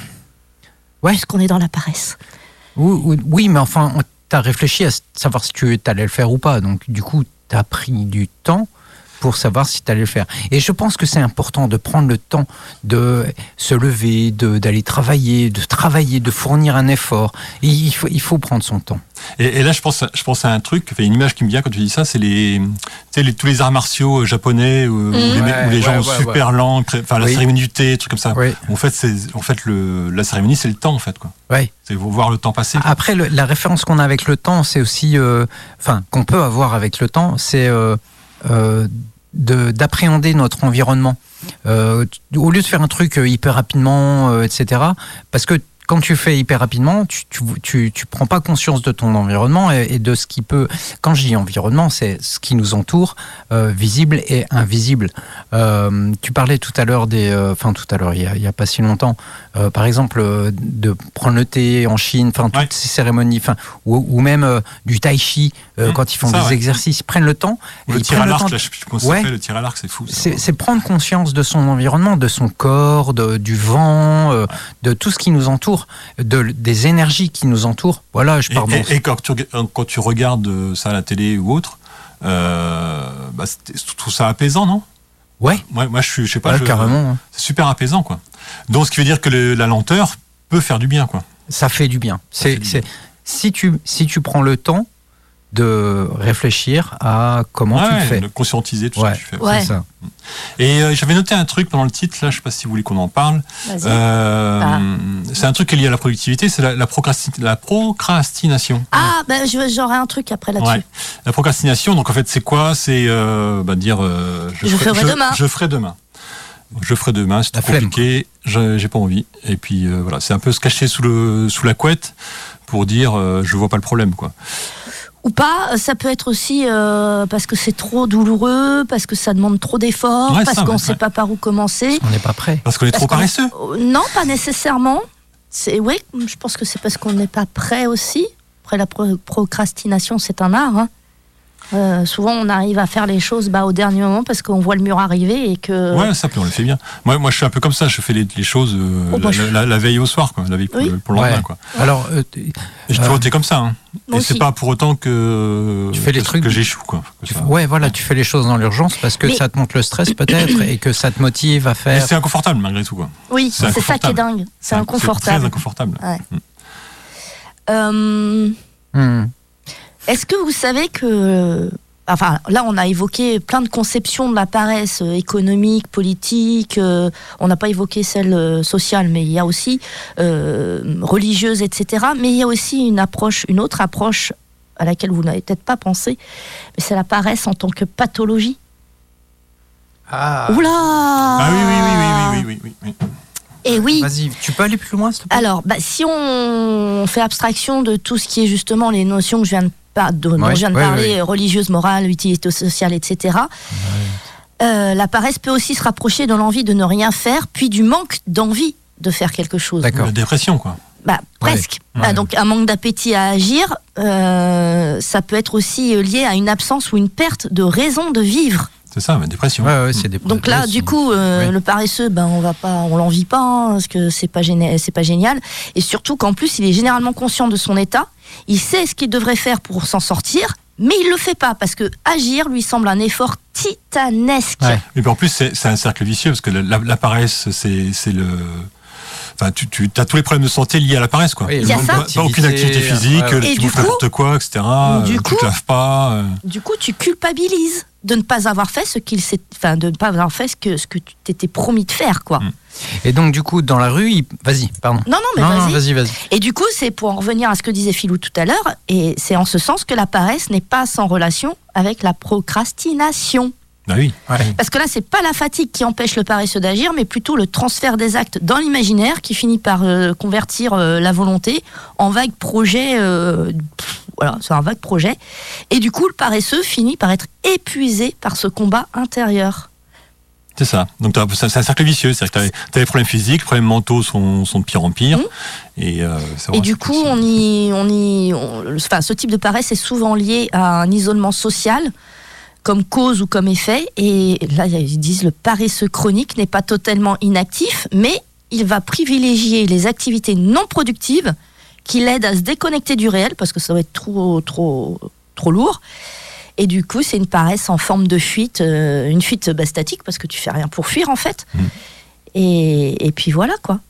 [SPEAKER 1] Ouais.
[SPEAKER 4] Parce qu'on est dans la paresse.
[SPEAKER 1] Oui, oui, mais enfin, tu as réfléchi à savoir si tu allais le faire ou pas. Donc, du coup, tu as pris du temps pour savoir si tu allais le faire. Et je pense que c'est important de prendre le temps de se lever, de- d'aller travailler, de travailler, de fournir un effort. Et il, faut, il faut prendre son temps.
[SPEAKER 3] Et, et là, je pense, à- je pense à un truc, une image qui me vient quand tu dis ça, c'est les, tous les arts martiaux euh, japonais où, où les, mecs- où les
[SPEAKER 1] Ouais,
[SPEAKER 3] gens
[SPEAKER 1] ouais,
[SPEAKER 3] super lent, cré- enfin la
[SPEAKER 1] Oui.
[SPEAKER 3] cérémonie du thé, trucs comme ça.
[SPEAKER 1] Oui.
[SPEAKER 3] En fait, c'est, en fait, le, la cérémonie, c'est le temps, en fait, quoi.
[SPEAKER 1] Ouais.
[SPEAKER 3] C'est voir le temps passer.
[SPEAKER 1] Après, le- la référence qu'on a avec le temps, c'est aussi, euh, enfin, qu'on peut avoir avec le temps, c'est euh, d'appréhender notre environnement. Euh, au lieu de faire un truc euh, hyper rapidement, euh, etc., parce que quand tu fais hyper rapidement, tu, tu, tu, prends pas conscience de ton environnement et, de ce qui peut. Quand je dis environnement, c'est ce qui nous entoure, euh, visible et invisible. Euh, tu parlais tout à l'heure des. euh, Enfin, tout à l'heure, il y y a pas si longtemps, euh, par exemple, euh, de prendre le thé en Chine, enfin, toutes
[SPEAKER 3] Ouais.
[SPEAKER 1] ces cérémonies, enfin, ou, ou même euh, du tai chi, euh,
[SPEAKER 3] Mmh,
[SPEAKER 1] quand ils font
[SPEAKER 3] ça,
[SPEAKER 1] des
[SPEAKER 3] ouais.
[SPEAKER 1] exercices, ils prennent le temps.
[SPEAKER 3] Ou
[SPEAKER 1] et
[SPEAKER 3] le tir à l'arc,
[SPEAKER 1] Ouais.
[SPEAKER 3] le tir à l'arc, c'est fou.
[SPEAKER 1] c'est prendre conscience de son environnement, de son corps, de- du vent, de tout ce qui nous entoure, de, des énergies qui nous entourent. Voilà, je
[SPEAKER 3] Et,
[SPEAKER 1] dans-
[SPEAKER 3] et- et quand, tu, quand tu regardes ça à la télé ou autre, euh, bah, c'est- je trouve ça apaisant, non?
[SPEAKER 1] Ouais,
[SPEAKER 3] moi, moi, je suis, je sais pas,
[SPEAKER 1] ouais,
[SPEAKER 3] je-
[SPEAKER 1] carrément. hein.
[SPEAKER 3] c'est super apaisant, quoi. Donc, ce qui veut dire que le- la lenteur peut faire du bien, quoi.
[SPEAKER 1] Ça fait du bien. C'est- si, tu, si tu prends le temps de réfléchir à comment tu le
[SPEAKER 3] Ouais,
[SPEAKER 1] fais.
[SPEAKER 3] de conscientiser tout
[SPEAKER 1] Ouais.
[SPEAKER 3] ce que tu fais.
[SPEAKER 4] Ouais.
[SPEAKER 1] Ça.
[SPEAKER 3] Et euh, j'avais noté un truc pendant le titre, là, je sais pas si vous voulez qu'on en parle. Euh,
[SPEAKER 4] Ah.
[SPEAKER 3] C'est un truc qui est lié à la productivité, c'est la, la, procrasti- la procrastination.
[SPEAKER 4] Ah, ben j'aurais un truc après là-dessus.
[SPEAKER 3] Ouais. La procrastination, donc en fait, c'est quoi? C'est euh, bah, dire euh,
[SPEAKER 4] Je ferai demain.
[SPEAKER 3] Je ferai demain. Je ferai demain, c'est compliqué, je- j'ai pas envie. Et puis euh, voilà, c'est un peu se cacher sous, le, sous la couette pour dire euh, je vois pas le problème. quoi.
[SPEAKER 4] Ou pas, ça peut être aussi euh, parce que c'est trop douloureux, parce que ça demande trop d'efforts,
[SPEAKER 3] Ouais,
[SPEAKER 4] parce qu'on ne sait
[SPEAKER 3] ouais.
[SPEAKER 4] pas par où commencer.
[SPEAKER 1] On n'est pas prêt.
[SPEAKER 3] Parce qu'on est
[SPEAKER 4] Parce
[SPEAKER 3] trop
[SPEAKER 4] qu'on-
[SPEAKER 3] paresseux.
[SPEAKER 4] Non, pas nécessairement. C'est oui, je pense que c'est parce qu'on n'est pas prêt aussi. Après la pro- procrastination, c'est un art. hein. Euh, souvent, on arrive à faire les choses bah, au dernier moment parce qu'on voit le mur arriver et que.
[SPEAKER 3] Ouais, ça, puis on le fait bien. Moi, moi, je suis un peu comme ça, je fais les, les choses euh,
[SPEAKER 4] Oh, moi,
[SPEAKER 3] la,
[SPEAKER 4] je-
[SPEAKER 3] la- la veille au soir, quoi, la veille pour,
[SPEAKER 4] Oui.
[SPEAKER 3] le, pour le lendemain.
[SPEAKER 1] Ouais.
[SPEAKER 3] Quoi.
[SPEAKER 1] Alors, euh,
[SPEAKER 3] J'ai
[SPEAKER 1] Euh,
[SPEAKER 3] toujours été comme ça. Hein. Et c'est pas pour autant que,
[SPEAKER 1] Tu fais les
[SPEAKER 3] que,
[SPEAKER 1] trucs-
[SPEAKER 3] que j'échoue. Quoi. Que
[SPEAKER 1] tu-
[SPEAKER 3] ça-
[SPEAKER 1] ouais, voilà, tu fais les choses dans l'urgence parce que
[SPEAKER 4] Mais-
[SPEAKER 1] ça te monte le stress peut-être et que ça te motive à
[SPEAKER 3] Mais
[SPEAKER 1] faire.
[SPEAKER 3] c'est inconfortable malgré tout. Quoi.
[SPEAKER 4] Oui,
[SPEAKER 3] C'est
[SPEAKER 4] ça qui est
[SPEAKER 3] inconfortable.
[SPEAKER 4] dingue. C'est
[SPEAKER 3] très
[SPEAKER 4] inconfortable.
[SPEAKER 3] inconfortable.
[SPEAKER 4] Euh,
[SPEAKER 1] Hmm.
[SPEAKER 4] Est-ce que vous savez que. Enfin, là, on a évoqué plein de conceptions de la paresse euh, économique, politique. euh, on n'a pas évoqué celle euh, sociale, mais il y a aussi religieuse, etc. Mais il y a aussi une approche, une autre approche à laquelle vous n'avez peut-être pas pensé, mais c'est la paresse en tant que pathologie.
[SPEAKER 1] Ah.
[SPEAKER 4] Oula
[SPEAKER 3] Ah oui, oui, oui, oui, oui, oui, oui, oui.
[SPEAKER 4] Et oui.
[SPEAKER 1] Vas-y, tu peux aller plus loin, s'il te plaît?
[SPEAKER 4] Alors, bah, si on fait abstraction de tout ce qui est justement les notions que je viens de, par- dont
[SPEAKER 1] Ouais,
[SPEAKER 4] je viens de
[SPEAKER 1] ouais,
[SPEAKER 4] parler,
[SPEAKER 1] ouais.
[SPEAKER 4] religieuse, morale, utilité sociale, etc., euh, la paresse peut aussi se rapprocher de l'envie de ne rien faire, puis du manque d'envie de faire quelque chose.
[SPEAKER 1] D'accord.
[SPEAKER 3] La dépression, quoi.
[SPEAKER 4] Bah, presque.
[SPEAKER 3] Ouais.
[SPEAKER 4] Ah, donc un manque d'appétit à agir, euh, ça peut être aussi euh, lié à une absence ou une perte de raison de vivre.
[SPEAKER 3] C'est ça, la dépression.
[SPEAKER 1] Ouais, ouais, c'est des
[SPEAKER 4] Donc là, du coup, euh,
[SPEAKER 1] Oui.
[SPEAKER 4] le paresseux, ben on va pas, on l'envie pas, hein, parce que c'est pas génial, c'est pas génial. Et surtout qu'en plus, il est généralement conscient de son état. Il sait ce qu'il devrait faire pour s'en sortir, mais il le fait pas parce que agir lui semble un effort titanesque.
[SPEAKER 1] Ouais.
[SPEAKER 3] Et puis en plus, c'est un cercle vicieux parce que la, la- la paresse, c'est le. Enfin, tu, tu as tous les problèmes de santé liés à la paresse, quoi.
[SPEAKER 1] Oui,
[SPEAKER 4] Il y a
[SPEAKER 3] Donc,
[SPEAKER 4] ça.
[SPEAKER 3] pas, pas aucune activité physique,
[SPEAKER 1] Ouais, ouais.
[SPEAKER 4] Et
[SPEAKER 3] tu
[SPEAKER 4] du
[SPEAKER 3] bouffes
[SPEAKER 4] coup-
[SPEAKER 3] n'importe quoi, etc.
[SPEAKER 4] Du
[SPEAKER 3] euh,
[SPEAKER 4] coup-
[SPEAKER 3] tu te laves pas. euh.
[SPEAKER 4] Du coup, tu culpabilises de ne pas avoir fait ce qu'il s'est, enfin, de ne pas avoir fait ce que ce que tu t'étais promis de faire, quoi.
[SPEAKER 3] Mm.
[SPEAKER 1] Et donc, du coup, dans la rue, il... vas-y, pardon.
[SPEAKER 4] Non, non, mais vas-y.
[SPEAKER 1] vas-y, vas-y.
[SPEAKER 4] Et du coup, c'est pour en revenir à ce que disait Philou tout à l'heure, et c'est en ce sens que la paresse n'est pas sans relation avec la procrastination.
[SPEAKER 3] Bah oui.
[SPEAKER 4] Parce que là, c'est pas la fatigue qui empêche le paresseux d'agir, mais plutôt le transfert des actes dans l'imaginaire qui finit par euh, convertir euh, la volonté en vague projet. euh, pff, voilà, c'est un vague projet. Et du coup, le paresseux finit par être épuisé par ce combat intérieur.
[SPEAKER 3] C'est ça. Donc c'est c'est un cercle vicieux. C'est-à-dire que tu as des problèmes physiques, les problèmes mentaux sont, sont de pire en pire.
[SPEAKER 4] Mhm.
[SPEAKER 3] Et, euh, c'est
[SPEAKER 4] du coup, on y, on y, on- enfin, ce type de paresse est souvent lié à un isolement social, comme cause ou comme effet. Et là, ils disent le paresseux chronique n'est pas totalement inactif, mais il va privilégier les activités non productives qui l'aident à se déconnecter du réel, parce que ça va être trop, trop, trop lourd. Et du coup, c'est une paresse en forme de fuite, euh, une fuite bah, statique parce que tu fais rien pour fuir en fait.
[SPEAKER 3] Mm.
[SPEAKER 4] Et, et puis voilà quoi.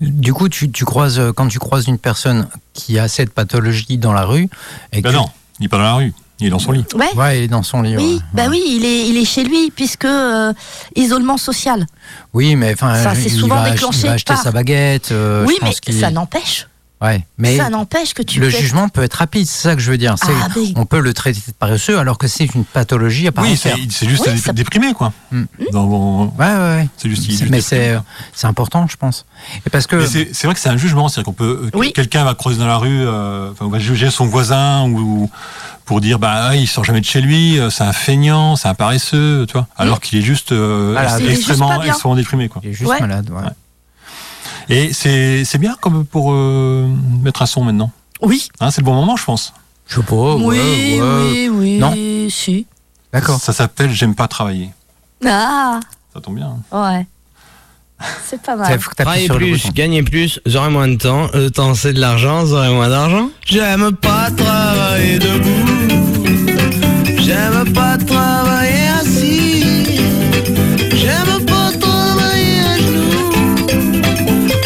[SPEAKER 1] Du coup, tu, tu croises, euh, quand tu croises une personne qui a cette pathologie dans la rue, et
[SPEAKER 3] Ben
[SPEAKER 1] que-
[SPEAKER 3] non, il est pas dans la rue, il est dans son lit.
[SPEAKER 4] Ouais.
[SPEAKER 1] Ouais, il est dans son lit.
[SPEAKER 4] Oui,
[SPEAKER 1] ouais.
[SPEAKER 4] bah oui, il est, il est chez lui puisque euh, isolement social.
[SPEAKER 1] Oui, mais enfin,
[SPEAKER 4] Ça, c'est
[SPEAKER 1] il
[SPEAKER 4] souvent
[SPEAKER 1] va,
[SPEAKER 4] déclenché
[SPEAKER 1] il va acheter
[SPEAKER 4] par-
[SPEAKER 1] sa baguette. euh,
[SPEAKER 4] oui,
[SPEAKER 1] je
[SPEAKER 4] mais
[SPEAKER 1] pense
[SPEAKER 4] ça n'empêche.
[SPEAKER 1] Ouais, mais
[SPEAKER 4] ça n'empêche que tu
[SPEAKER 1] le jugement peut être rapide, c'est ça que je veux dire. C'est-
[SPEAKER 4] Ah, mais-
[SPEAKER 1] On peut le traiter de paresseux alors que c'est une pathologie à part
[SPEAKER 3] Oui, c'est c'est juste
[SPEAKER 4] Oui,
[SPEAKER 3] dé-
[SPEAKER 4] ça-
[SPEAKER 3] déprimé, quoi.
[SPEAKER 1] Mm.
[SPEAKER 3] Dans mon-
[SPEAKER 1] Ouais, ouais, ouais.
[SPEAKER 3] C'est juste, il est
[SPEAKER 1] C'est-
[SPEAKER 3] juste
[SPEAKER 1] Mais c'est c'est important, je pense. Et parce que
[SPEAKER 3] c'est c'est vrai que c'est un jugement, c'est-à-dire qu'on peut, euh,
[SPEAKER 4] Oui.
[SPEAKER 3] quelqu'un va croiser dans la rue, euh, enfin, on va juger son voisin ou pour dire bah il sort jamais de chez lui, euh, c'est un feignant, c'est un paresseux, tu vois, alors qu'il est juste euh,
[SPEAKER 1] Voilà.
[SPEAKER 4] est juste
[SPEAKER 3] extrêmement, déprimé, quoi.
[SPEAKER 1] il est juste
[SPEAKER 4] Ouais.
[SPEAKER 1] malade. ouais.
[SPEAKER 3] Ouais. Et c'est c'est bien comme pour euh, mettre un son maintenant.
[SPEAKER 4] Oui,
[SPEAKER 3] Hein, c'est le bon moment, je pense.
[SPEAKER 1] Je sais pas. ouais,
[SPEAKER 4] oui,
[SPEAKER 1] ouais.
[SPEAKER 4] oui, oui,
[SPEAKER 1] Non.
[SPEAKER 4] si.
[SPEAKER 1] D'accord.
[SPEAKER 3] Ça s'appelle J'aime pas travailler.
[SPEAKER 4] Ah,
[SPEAKER 3] Ça tombe bien. hein.
[SPEAKER 4] ouais. C'est pas mal.
[SPEAKER 1] le
[SPEAKER 6] plus, gagner plus, j'aurai moins de temps. Le temps c'est de l'argent, j'aurai moins d'argent. J'aime pas travailler debout. J'aime pas travailler assis. J'aime pas travailler à genoux.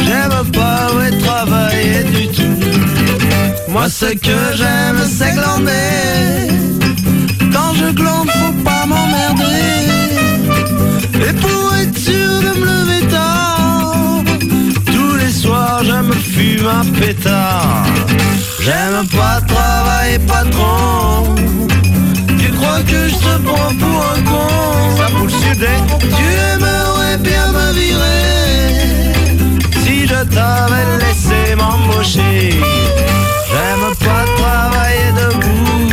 [SPEAKER 6] J'aime pas ouais, travailler du tout. Moi ce que j'aime c'est glander. Quand je glande faut pas m'emmerder. Et pour être sûr de me lever tard, tous les soirs je me fume un pétard. J'aime pas travailler patron. Crois que je te prends pour un con Ça pour le sudé. Tu aimerais bien me virer si je t'avais laissé m'embaucher. J'aime pas travailler debout.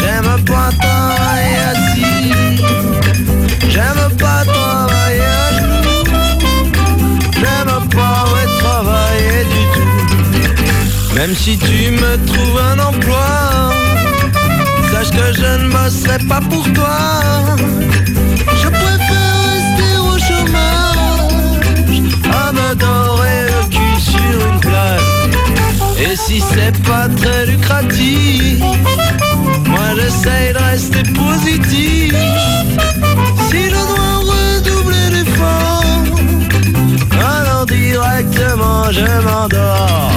[SPEAKER 6] J'aime pas travailler assis. J'aime pas travailler à genoux. J'aime pas travailler du tout. Même si tu me trouves un emploi, que je ne bosserai pas pour toi. Je préfère rester au chômage à me dorer le cul sur une plage. Et si c'est pas très lucratif, moi j'essaye de rester positif. Si je dois redoubler d'efforts, alors directement je m'endors.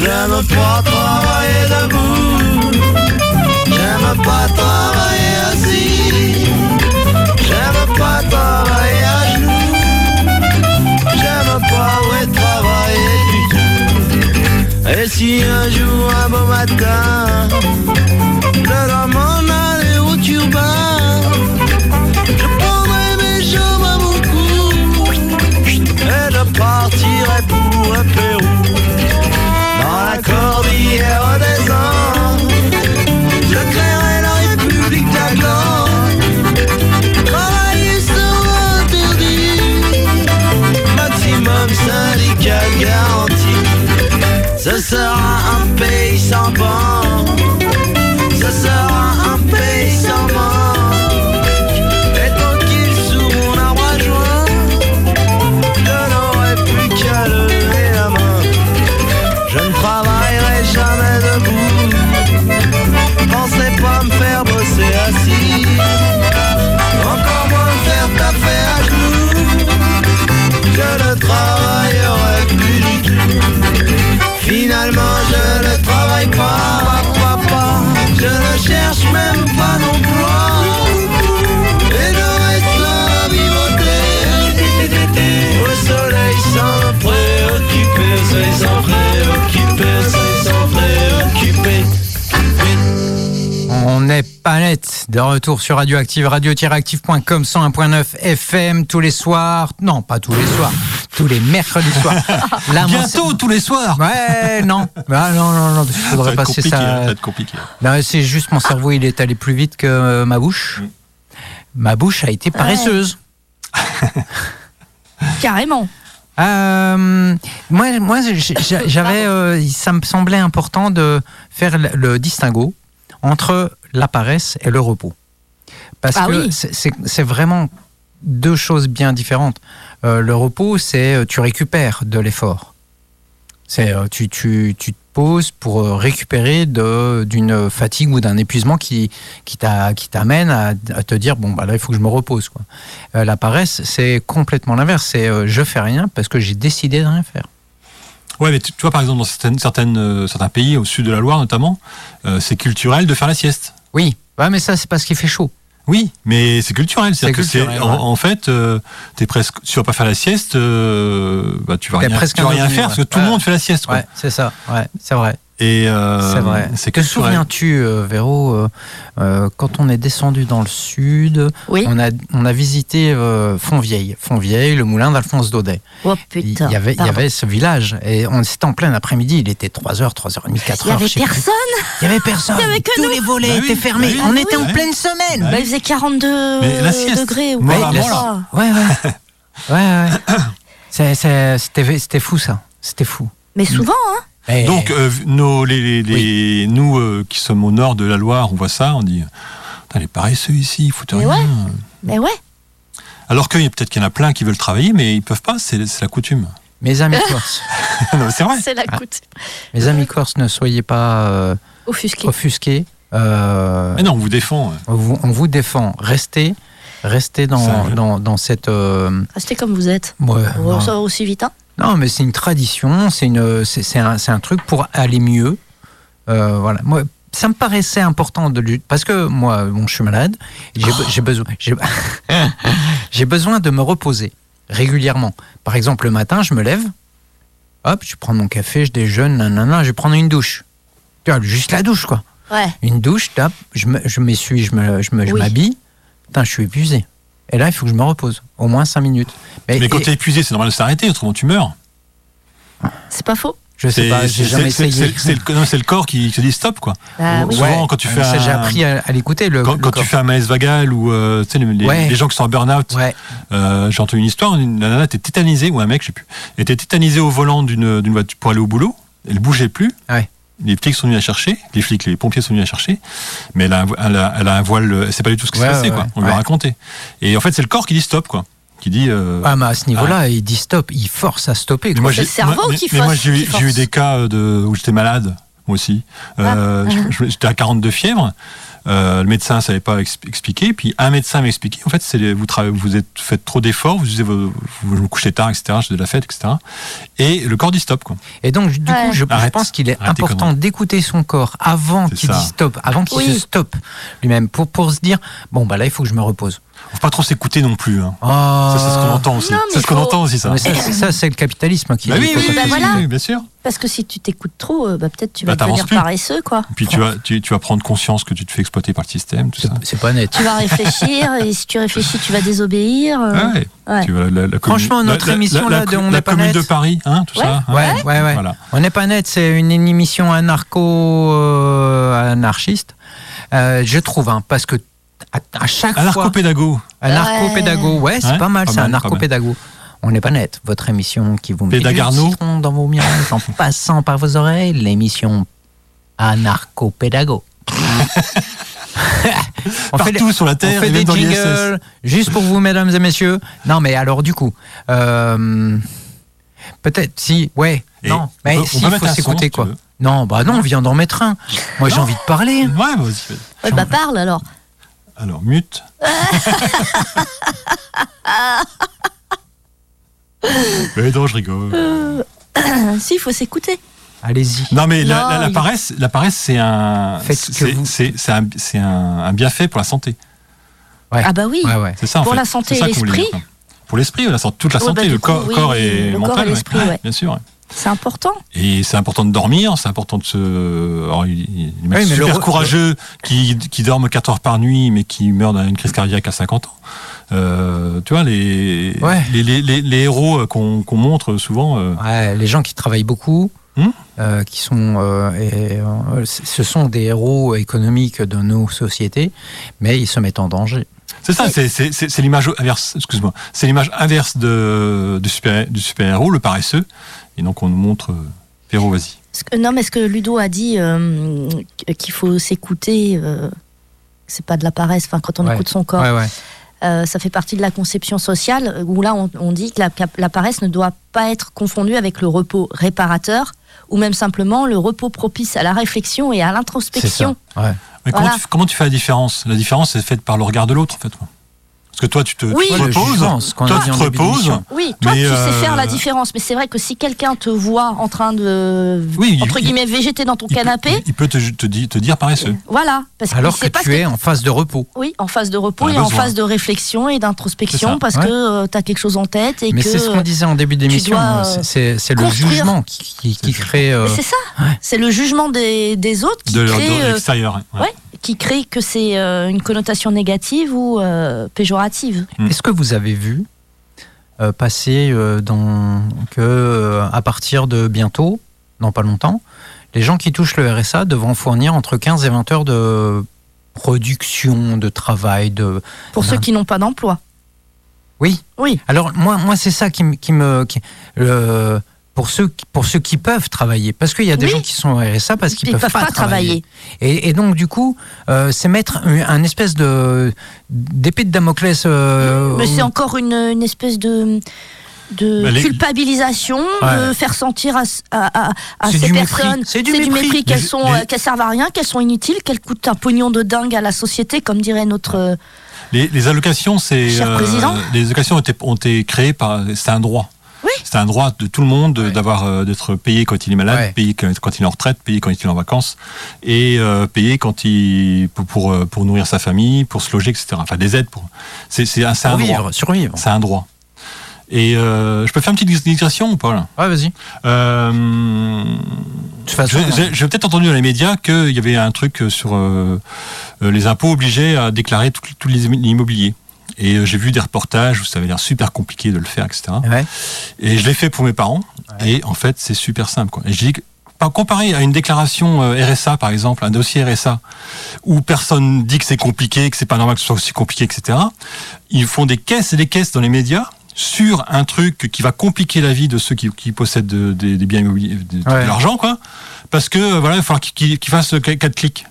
[SPEAKER 6] J'aime pas travailler debout, j'aime pas travailler assis, j'aime pas travailler à genoux, j'aime pas ouais, travailler du tout. Et si un jour, un beau matin, je dois m'en aller au turbin, je prendrai mes jambes à mon cou et je partirai pour le Pérou. Dans la cordillère des Andes, Ce sera un pays sans banque,
[SPEAKER 1] Net de retour sur Radioactive, radio-active.com 101.9 FM tous les soirs. Non, pas tous les soirs, tous les mercredis soirs.
[SPEAKER 3] Bientôt tous les soirs.
[SPEAKER 1] Ouais, non. Ah, non, non, non, passer
[SPEAKER 3] Ça
[SPEAKER 1] ça.
[SPEAKER 3] va être compliqué.
[SPEAKER 1] Non, c'est juste mon cerveau, il est allé plus vite que euh, ma bouche.
[SPEAKER 3] Mm.
[SPEAKER 1] Ma bouche a été paresseuse.
[SPEAKER 4] Carrément.
[SPEAKER 1] Euh, moi, moi, j'avais, euh, ça me semblait important de faire le distinguo entre la paresse et le repos, parce
[SPEAKER 4] Ah
[SPEAKER 1] que
[SPEAKER 4] oui.
[SPEAKER 1] c'est- vraiment deux choses bien différentes. Euh, le repos, c'est euh, tu récupères de l'effort. C'est euh, tu, tu, tu te pause pour récupérer d'une fatigue ou d'un épuisement qui, qui t'a- qui t'amène à, à te dire bon bah là il faut que je me repose quoi. Euh, la paresse c'est complètement l'inverse, c'est euh, je fais rien parce que j'ai décidé de rien faire.
[SPEAKER 3] Ouais, mais tu, tu vois, par exemple, dans certaines, certaines, euh, certains pays, au sud de la Loire notamment, euh, c'est culturel de faire la sieste.
[SPEAKER 1] Oui, ouais, mais ça c'est parce qu'il fait chaud.
[SPEAKER 3] Oui, mais c'est culturel. C'est-à-dire que c'est,
[SPEAKER 1] culturel,
[SPEAKER 3] en, fait, euh, t'es presque, si tu vas pas faire la sieste, euh, bah, tu vas rien,
[SPEAKER 1] presque
[SPEAKER 3] tu vas rien faire
[SPEAKER 1] ouais.
[SPEAKER 3] parce que tout le
[SPEAKER 1] Ouais.
[SPEAKER 3] monde fait la sieste. Quoi.
[SPEAKER 1] Ouais, c'est ça, ouais, c'est vrai.
[SPEAKER 3] Et euh,
[SPEAKER 1] C'est vrai.
[SPEAKER 3] C'est
[SPEAKER 1] Te souviens-tu, euh, Véro, euh, euh, quand on est descendu dans le sud,
[SPEAKER 4] Oui.
[SPEAKER 1] on a, on a visité euh, Fontvieille, Fontvieille, le moulin d'Alphonse Daudet.
[SPEAKER 4] Oh
[SPEAKER 1] Il
[SPEAKER 4] putain.
[SPEAKER 1] y avait, il y avait ce village et on c'était en plein après-midi, il était 3h, 3h30, 4h.
[SPEAKER 4] Il y avait personne.
[SPEAKER 1] Il y avait personne.
[SPEAKER 4] Il y avait que
[SPEAKER 1] Tous
[SPEAKER 4] nous.
[SPEAKER 1] les volets
[SPEAKER 3] Bah oui,
[SPEAKER 1] étaient fermés.
[SPEAKER 3] bah oui,
[SPEAKER 1] on était en pleine semaine.
[SPEAKER 3] Bah
[SPEAKER 4] Bah, il faisait 42
[SPEAKER 3] Mais la sieste.
[SPEAKER 4] degrés ou.
[SPEAKER 1] Ouais, ouais. ouais, ouais. C'était c'était fou ça. C'était fou.
[SPEAKER 4] Mais souvent, hein.
[SPEAKER 1] Et-
[SPEAKER 3] Donc, euh, nos, les, les- les- nous euh, qui sommes au nord de la Loire, on voit ça, on dit les paresseux ici, ils foutent
[SPEAKER 4] Mais
[SPEAKER 3] rien.
[SPEAKER 4] Mais ouais.
[SPEAKER 3] Alors que peut-être qu'il y en a plein qui veulent travailler, mais ils peuvent pas, c'est c'est la coutume.
[SPEAKER 1] mes amis corses,
[SPEAKER 3] c'est vrai.
[SPEAKER 4] C'est la
[SPEAKER 1] Ah.
[SPEAKER 4] coutume.
[SPEAKER 1] mes amis corses, ne soyez pas euh,
[SPEAKER 4] Offusqué.
[SPEAKER 1] offusqués. Euh,
[SPEAKER 3] Mais non, on vous défend. ouais.
[SPEAKER 1] on, vous, on vous défend. Restez, restez dans,
[SPEAKER 3] Ça,
[SPEAKER 1] dans, dans cette. euh,
[SPEAKER 4] Restez comme vous êtes.
[SPEAKER 1] ouais, non.
[SPEAKER 4] va aussi vite, hein.
[SPEAKER 1] Non, mais c'est une tradition, c'est une, c'est un, c'est un truc pour aller mieux. Euh, voilà. Moi, ça me paraissait important de lutter parce que moi, bon, je suis malade. J'ai besoin, j'ai besoin de me reposer régulièrement. Par exemple, le matin, je me lève, hop, je prends mon café, je déjeune, nanana, je vais prendre une douche. Juste la douche, quoi.
[SPEAKER 4] Ouais.
[SPEAKER 1] Une douche, tape, je me- je m'essuie, je me, je me- je
[SPEAKER 4] Oui.
[SPEAKER 1] m'habille. Putain, je suis épuisé. Et là, il faut que je me repose, au moins 5 minutes.
[SPEAKER 3] Mais quand
[SPEAKER 1] et-
[SPEAKER 3] tu es épuisé, c'est normal de s'arrêter, autrement tu meurs.
[SPEAKER 4] C'est pas faux.
[SPEAKER 1] je sais
[SPEAKER 3] C'est-
[SPEAKER 1] pas, j'ai
[SPEAKER 3] c'est-
[SPEAKER 1] jamais essayé.
[SPEAKER 3] c'est- le, corps qui te dit stop, quoi.
[SPEAKER 4] Ah
[SPEAKER 3] Ou-
[SPEAKER 4] oui.
[SPEAKER 3] Souvent, quand tu fais
[SPEAKER 1] ça,
[SPEAKER 3] un-
[SPEAKER 1] j'ai appris à, à l'écouter.
[SPEAKER 3] Quand,
[SPEAKER 1] le
[SPEAKER 3] quand
[SPEAKER 1] corps.
[SPEAKER 3] tu fais un malaise vagal ou euh, tu sais, les, les-
[SPEAKER 1] Ouais.
[SPEAKER 3] les gens qui sont en burn-out,
[SPEAKER 1] Ouais,
[SPEAKER 3] euh, j'ai entendu une histoire, une nana était tétanisée, ou un mec, je sais plus, était tétanisée au volant d'une d'une voiture pour aller au boulot, elle bougeait plus.
[SPEAKER 1] Ouais.
[SPEAKER 3] Les flics sont venus la chercher, les flics, les pompiers sont venus la chercher, mais elle a un, elle a, elle a un voile, elle sait pas du tout ce qui
[SPEAKER 1] Ouais,
[SPEAKER 3] s'est passé,
[SPEAKER 1] ouais,
[SPEAKER 3] quoi.
[SPEAKER 1] ouais.
[SPEAKER 3] On lui a raconté. Et en fait, c'est le corps qui dit stop, quoi. Qui dit. euh,
[SPEAKER 1] ah, mais à ce niveau-là, il dit stop, il force à stopper. quoi.
[SPEAKER 3] moi,
[SPEAKER 4] C'est
[SPEAKER 3] j'ai-
[SPEAKER 4] le cerveau
[SPEAKER 3] moi- mais- mais moi, j'ai eu, j'ai des cas de, où j'étais malade, moi aussi. Euh,
[SPEAKER 4] Ah.
[SPEAKER 3] J'étais à 42 fièvres. Euh, le médecin ne savait pas ex- expliquer. Puis un médecin m'a expliqué. En fait, c'est vous, trava- vous êtes, faites trop d'efforts, vous, usez vos- vous vous couchez tard, etc. J'ai de la fête, etc. Et le corps dit stop. Quoi.
[SPEAKER 1] Et donc, du
[SPEAKER 4] Ouais.
[SPEAKER 1] coup, je, je
[SPEAKER 3] Arrête.
[SPEAKER 1] pense qu'il est important d'écouter son corps avant qu'il dise stop, avant qu'il
[SPEAKER 4] Oui.
[SPEAKER 1] se stoppe lui-même, pour, pour se dire bon, bah là, il faut que je me repose.
[SPEAKER 3] Faut pas trop s'écouter non plus. hein.
[SPEAKER 1] Oh,
[SPEAKER 3] Ça, c'est ce qu'on entend aussi.
[SPEAKER 4] Non, mais
[SPEAKER 3] C'est ce qu'on
[SPEAKER 4] faut-
[SPEAKER 3] entend aussi, ça.
[SPEAKER 1] Mais ça, c'est- ça, c'est le capitalisme qui
[SPEAKER 3] Bah oui, oui,
[SPEAKER 4] bah voilà.
[SPEAKER 3] oui, bien sûr.
[SPEAKER 4] Parce que si tu t'écoutes trop, euh, bah, peut-être tu
[SPEAKER 3] Bah,
[SPEAKER 4] vas devenir
[SPEAKER 3] plus.
[SPEAKER 4] paresseux, quoi.
[SPEAKER 3] Puis tu vas, tu, tu vas prendre conscience que tu te fais exploiter par le système, tout
[SPEAKER 1] C'est-
[SPEAKER 3] ça.
[SPEAKER 1] C'est pas net.
[SPEAKER 4] Tu vas réfléchir, et si tu réfléchis, tu vas désobéir. euh,
[SPEAKER 3] Ouais.
[SPEAKER 4] ouais.
[SPEAKER 3] Tu vas- la- la
[SPEAKER 1] Franchement,
[SPEAKER 3] commune-
[SPEAKER 1] notre
[SPEAKER 3] la- la-
[SPEAKER 1] émission,
[SPEAKER 3] la-
[SPEAKER 1] là, de
[SPEAKER 3] la-
[SPEAKER 1] On
[SPEAKER 3] la
[SPEAKER 1] n'est pas
[SPEAKER 3] commune
[SPEAKER 1] net.
[SPEAKER 3] de Paris, hein, tout
[SPEAKER 4] Ouais.
[SPEAKER 3] ça. hein.
[SPEAKER 1] Ouais, ouais, ouais.
[SPEAKER 3] Voilà.
[SPEAKER 1] On n'est pas net, c'est une émission anarcho euh, anarchiste, Euh, je trouve, hein, parce que à, à chaque fois,
[SPEAKER 3] Anarcho-pédago.
[SPEAKER 1] anarcho-pédago, ouais, c'est
[SPEAKER 3] Ouais,
[SPEAKER 1] pas mal, c'est
[SPEAKER 3] pas
[SPEAKER 1] anarcho-pédago. On n'est pas net, votre émission qui vous met du citron dans vos miroirs en passant par vos oreilles, l'émission anarcho-pédago. on fait,
[SPEAKER 3] Partout sur la
[SPEAKER 1] on
[SPEAKER 3] Terre,
[SPEAKER 1] fait
[SPEAKER 3] et
[SPEAKER 1] des
[SPEAKER 3] même dans
[SPEAKER 1] jingles juste pour vous, mesdames et messieurs. Non, mais alors du coup, euh, peut-être si, ouais,
[SPEAKER 3] Et
[SPEAKER 1] non,
[SPEAKER 3] on
[SPEAKER 1] mais
[SPEAKER 3] peut- on
[SPEAKER 1] si,
[SPEAKER 3] peut
[SPEAKER 1] il faut
[SPEAKER 3] un
[SPEAKER 1] s'écouter quoi. Non, bah non, on vient d'en mettre un. Moi, j'ai envie de parler.
[SPEAKER 3] Ouais, vas-y. vas-y.
[SPEAKER 4] Ouais, bah parle alors.
[SPEAKER 3] Alors, mute. Mais non, je rigole.
[SPEAKER 4] si, il faut s'écouter.
[SPEAKER 1] Allez-y.
[SPEAKER 3] Non, mais la,
[SPEAKER 4] Non,
[SPEAKER 3] la- la
[SPEAKER 4] il-
[SPEAKER 3] paresse, la paresse, c'est un, c'est,
[SPEAKER 1] vous-
[SPEAKER 3] un, c'est un, un bienfait pour la santé.
[SPEAKER 1] Ouais.
[SPEAKER 4] Ah bah oui.
[SPEAKER 1] Ouais, ouais.
[SPEAKER 3] C'est ça. en
[SPEAKER 4] Pour
[SPEAKER 3] fait.
[SPEAKER 4] la santé et l'esprit.
[SPEAKER 3] Pour l'esprit, la santé, toute la
[SPEAKER 4] Ouais,
[SPEAKER 3] santé,
[SPEAKER 4] bah,
[SPEAKER 3] le corps, corps et
[SPEAKER 4] le corps
[SPEAKER 3] mental.
[SPEAKER 4] et l'esprit,
[SPEAKER 3] ouais. Bien sûr.
[SPEAKER 4] C'est important.
[SPEAKER 3] Et c'est important de dormir, c'est important de se. Alors, il, y a
[SPEAKER 1] Oui, le
[SPEAKER 3] super courageux qui, qui dorment 4 heures par nuit, mais qui meurent d'une crise cardiaque à 50 ans. Euh, tu vois, les,
[SPEAKER 1] Ouais.
[SPEAKER 3] les, les, les- les héros qu'on qu'on montre souvent. euh,
[SPEAKER 1] Ouais, les gens qui travaillent beaucoup,
[SPEAKER 3] Hmm
[SPEAKER 1] euh, qui sont, euh, et, euh, ce sont des héros économiques de nos sociétés, mais ils se mettent en danger.
[SPEAKER 3] C'est ça, c'est- l'image inverse. Excuse-moi, c'est l'image inverse de, du super du super héros, le paresseux. Et donc on nous montre. euh, Véro, vas-y.
[SPEAKER 4] Non, mais ce que Ludo a dit, euh, qu'il faut s'écouter, euh, c'est pas de la paresse. Enfin, quand on
[SPEAKER 1] Ouais.
[SPEAKER 4] écoute son corps,
[SPEAKER 1] Ouais, ouais.
[SPEAKER 4] Euh, ça fait partie de la conception sociale où là on, on dit que la, la paresse ne doit pas être confondue avec le repos réparateur ou même simplement le repos propice à la réflexion et à l'introspection.
[SPEAKER 1] Ouais.
[SPEAKER 3] Mais comment, tu, comment tu fais la différence? La différence, c'est faite par le regard de l'autre, en fait. Parce que toi, tu te,
[SPEAKER 4] Oui.
[SPEAKER 3] tu te reposes, toi, tu te reposes.
[SPEAKER 4] Oui, toi
[SPEAKER 3] Mais,
[SPEAKER 4] tu sais
[SPEAKER 3] euh,
[SPEAKER 4] faire la différence, mais c'est vrai que si quelqu'un te voit en train de
[SPEAKER 3] Oui,
[SPEAKER 4] entre
[SPEAKER 3] il-
[SPEAKER 4] guillemets végéter dans ton
[SPEAKER 3] Il peut-
[SPEAKER 4] canapé,
[SPEAKER 3] il peut te, te, di- te dire paresseux.
[SPEAKER 4] voilà, parce
[SPEAKER 1] Alors que
[SPEAKER 4] pas
[SPEAKER 1] tu es en phase de repos.
[SPEAKER 4] Oui, en phase de repos et en phase de réflexion et d'introspection parce
[SPEAKER 1] ouais.
[SPEAKER 4] que tu as quelque chose en tête et
[SPEAKER 1] Mais c'est ce qu'on disait en début d'émission.
[SPEAKER 4] dois,
[SPEAKER 1] C'est-
[SPEAKER 4] euh,
[SPEAKER 1] C'est le jugement qui, qui, qui crée. euh,
[SPEAKER 4] c'est ça,
[SPEAKER 1] ouais.
[SPEAKER 4] c'est le jugement des, des autres qui
[SPEAKER 3] De, de
[SPEAKER 4] crée euh,
[SPEAKER 3] l'extérieur.
[SPEAKER 4] ouais. Qui crée que c'est euh, une connotation négative ou euh, péjorative.
[SPEAKER 3] Mm.
[SPEAKER 1] Est-ce que vous avez vu euh, passer euh, dans que euh, à partir de bientôt, dans pas longtemps, les gens qui touchent le RSA devront fournir entre 15 et 20 heures de production, de travail, de
[SPEAKER 4] Pour ceux qui n'ont pas d'emploi.
[SPEAKER 1] oui.
[SPEAKER 4] Oui.
[SPEAKER 1] Alors moi, moi c'est ça qui, me- qui me qui- le- pour ceux qui- pour ceux qui peuvent travailler parce qu'il y a des
[SPEAKER 4] Oui.
[SPEAKER 1] gens qui sont au RSA parce qu'ils
[SPEAKER 4] Ils
[SPEAKER 1] peuvent,
[SPEAKER 4] peuvent pas travailler.
[SPEAKER 1] Et, et donc du coup euh, c'est mettre un, un espèce de d'épée de Damoclès euh,
[SPEAKER 4] Mais c'est encore une, une espèce de de
[SPEAKER 3] Bah, les-
[SPEAKER 4] culpabilisation, de faire sentir à, à, à- à
[SPEAKER 1] C'est
[SPEAKER 4] ces
[SPEAKER 1] du mépris.
[SPEAKER 4] personnes,
[SPEAKER 1] C'est du mépris.
[SPEAKER 4] mépris qu'elles
[SPEAKER 3] Les-
[SPEAKER 4] sont,
[SPEAKER 3] les-
[SPEAKER 4] euh, qu'elles servent à rien, qu'elles sont inutiles, qu'elles coûtent un pognon de dingue à la société, comme dirait notre.
[SPEAKER 3] Les, les allocations, c'est
[SPEAKER 4] Cher
[SPEAKER 3] euh,
[SPEAKER 4] président.
[SPEAKER 3] les allocations ont été, ont été créées par c'est un droit.
[SPEAKER 4] Oui.
[SPEAKER 3] C'est un droit de tout le monde
[SPEAKER 1] Ouais.
[SPEAKER 3] d'avoir euh, d'être payé quand il est malade,
[SPEAKER 1] Ouais.
[SPEAKER 3] payé quand il est en retraite, payé quand il est en vacances et euh, payé quand il pour, pour euh, pour nourrir sa famille, pour se loger, etc. Enfin des aides pour. C'est c'est un, droit.
[SPEAKER 1] survivre.
[SPEAKER 3] C'est un droit. Et euh, je peux faire une petite digression ou pas là?
[SPEAKER 1] Ouais, vas-y.
[SPEAKER 3] Euh,
[SPEAKER 1] façon,
[SPEAKER 3] j'ai- peut-être entendu dans les médias qu'il y avait un truc sur euh, les impôts obligés à déclarer tout- tous les immobiliers. Et euh, j'ai vu des reportages où ça avait l'air super compliqué de le faire, etc.
[SPEAKER 1] ouais.
[SPEAKER 3] Et je l'ai fait pour mes parents. Et en fait, c'est super simple. Quoi. Et je dis que, par- comparé à une déclaration euh, RSA, par exemple, un dossier RSA, où personne dit que c'est compliqué, que c'est pas normal que ce soit aussi compliqué, etc. Ils font des caisses et des caisses dans les médias sur un truc qui va compliquer la vie de ceux qui, qui possèdent de- des- des biens immobiliers, de, de l'argent, quoi. Parce que euh, voilà, il va falloir qu'ils qu'ils fassent qu- quatre clics.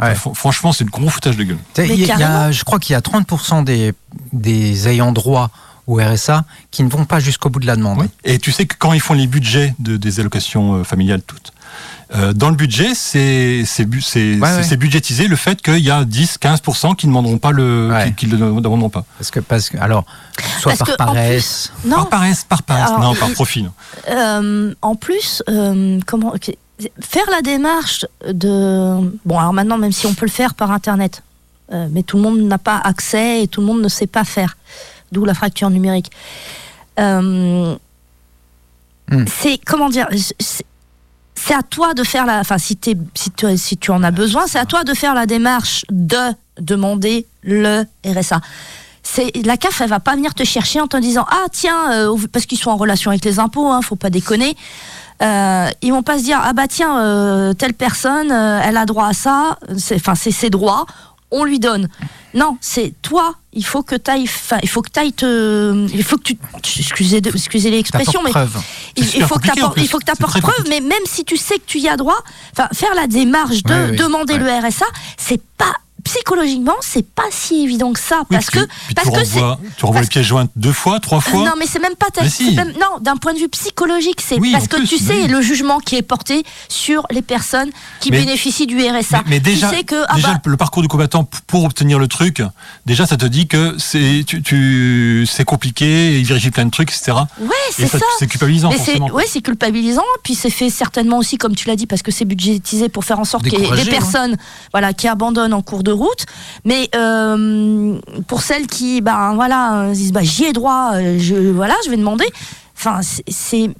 [SPEAKER 1] Ouais.
[SPEAKER 3] Enfin, fr- franchement, c'est le gros foutage de gueule.
[SPEAKER 1] Il y a- je crois qu'il y a 30% des, des ayants droit au RSA qui ne vont pas jusqu'au bout de la demande.
[SPEAKER 3] Et tu sais que quand ils font les budgets de, des allocations euh, familiales toutes, euh, dans le budget, c'est
[SPEAKER 1] Ouais, ouais.
[SPEAKER 3] budgétisé le fait qu'il y a 10-15% qui ne demanderont pas le,
[SPEAKER 1] Ouais.
[SPEAKER 3] qui, qui le demanderont pas.
[SPEAKER 1] Parce que, parce que, alors, soit
[SPEAKER 4] Parce
[SPEAKER 1] par paresse.
[SPEAKER 4] Non,
[SPEAKER 3] Par paresse, par paresse, non, par
[SPEAKER 4] il-
[SPEAKER 3] profit. non.
[SPEAKER 4] Euh, en plus, euh, comment faire la démarche de bon alors maintenant même si on peut le faire par internet, euh, mais tout le monde n'a pas accès et tout le monde ne sait pas faire, d'où la fracture numérique. Euh,
[SPEAKER 1] Hmm.
[SPEAKER 4] C'est comment dire c'est- à toi de faire la. Enfin, si, si, tu, si tu en as besoin, c'est à toi de faire la démarche de demander le RSA. C'est la CAF, elle va pas venir te chercher en te disant ah tiens euh, parce qu'ils sont en relation avec les impôts, hein, faut pas déconner. Euh, ils vont pas se dire ah bah tiens euh, telle personne euh, elle a droit à ça, c'est enfin c'est ses droits, on lui donne. Non, c'est toi. Il faut que tu enfin il faut que tu te, il faut que tu, excusez, de- excusez l'expression, mais
[SPEAKER 1] preuve.
[SPEAKER 4] il, faut que il faut tu apportes preuve,
[SPEAKER 3] compliqué.
[SPEAKER 4] mais même si tu sais que tu y as droit, enfin, faire la démarche de
[SPEAKER 1] oui.
[SPEAKER 4] demander
[SPEAKER 1] Ouais.
[SPEAKER 4] le RSA, c'est pas psychologiquement, c'est pas si évident que ça,
[SPEAKER 3] Oui,
[SPEAKER 4] parce
[SPEAKER 3] puis-
[SPEAKER 4] que
[SPEAKER 3] puis
[SPEAKER 4] parce
[SPEAKER 3] tu
[SPEAKER 4] que
[SPEAKER 3] renvoies, tu renvoies les pièces jointes deux fois, trois fois.
[SPEAKER 4] non, mais c'est même pas
[SPEAKER 3] si.
[SPEAKER 4] c'est même- non, d'un point de vue psychologique, c'est
[SPEAKER 3] Oui,
[SPEAKER 4] parce que
[SPEAKER 3] plus,
[SPEAKER 4] tu sais
[SPEAKER 3] oui.
[SPEAKER 4] le jugement qui est porté sur les personnes qui
[SPEAKER 3] Mais-
[SPEAKER 4] bénéficient du RSA.
[SPEAKER 3] Mais, mais déjà,
[SPEAKER 4] tu sais que ah
[SPEAKER 3] déjà
[SPEAKER 4] bah,
[SPEAKER 3] le, parcours du combattant pour obtenir le truc, déjà ça te dit que c'est tu, tu- c'est compliqué, il vérifie plein de trucs, etc.
[SPEAKER 4] ouais,
[SPEAKER 3] Et
[SPEAKER 4] c'est ça.
[SPEAKER 3] c'est culpabilisant
[SPEAKER 4] Mais c'est
[SPEAKER 3] forcément.
[SPEAKER 4] ouais, c'est culpabilisant. Puis c'est fait certainement aussi, comme tu l'as dit, parce que c'est budgétisé pour faire en sorte qu'il y ait
[SPEAKER 1] Décourager,
[SPEAKER 4] des
[SPEAKER 1] hein.
[SPEAKER 4] personnes, voilà, qui abandonnent en cours de route. Mais euh, pour celles qui, ben voilà, euh, disent, bah j'y ai droit, euh, je voilà, je vais demander. Enfin, c'est-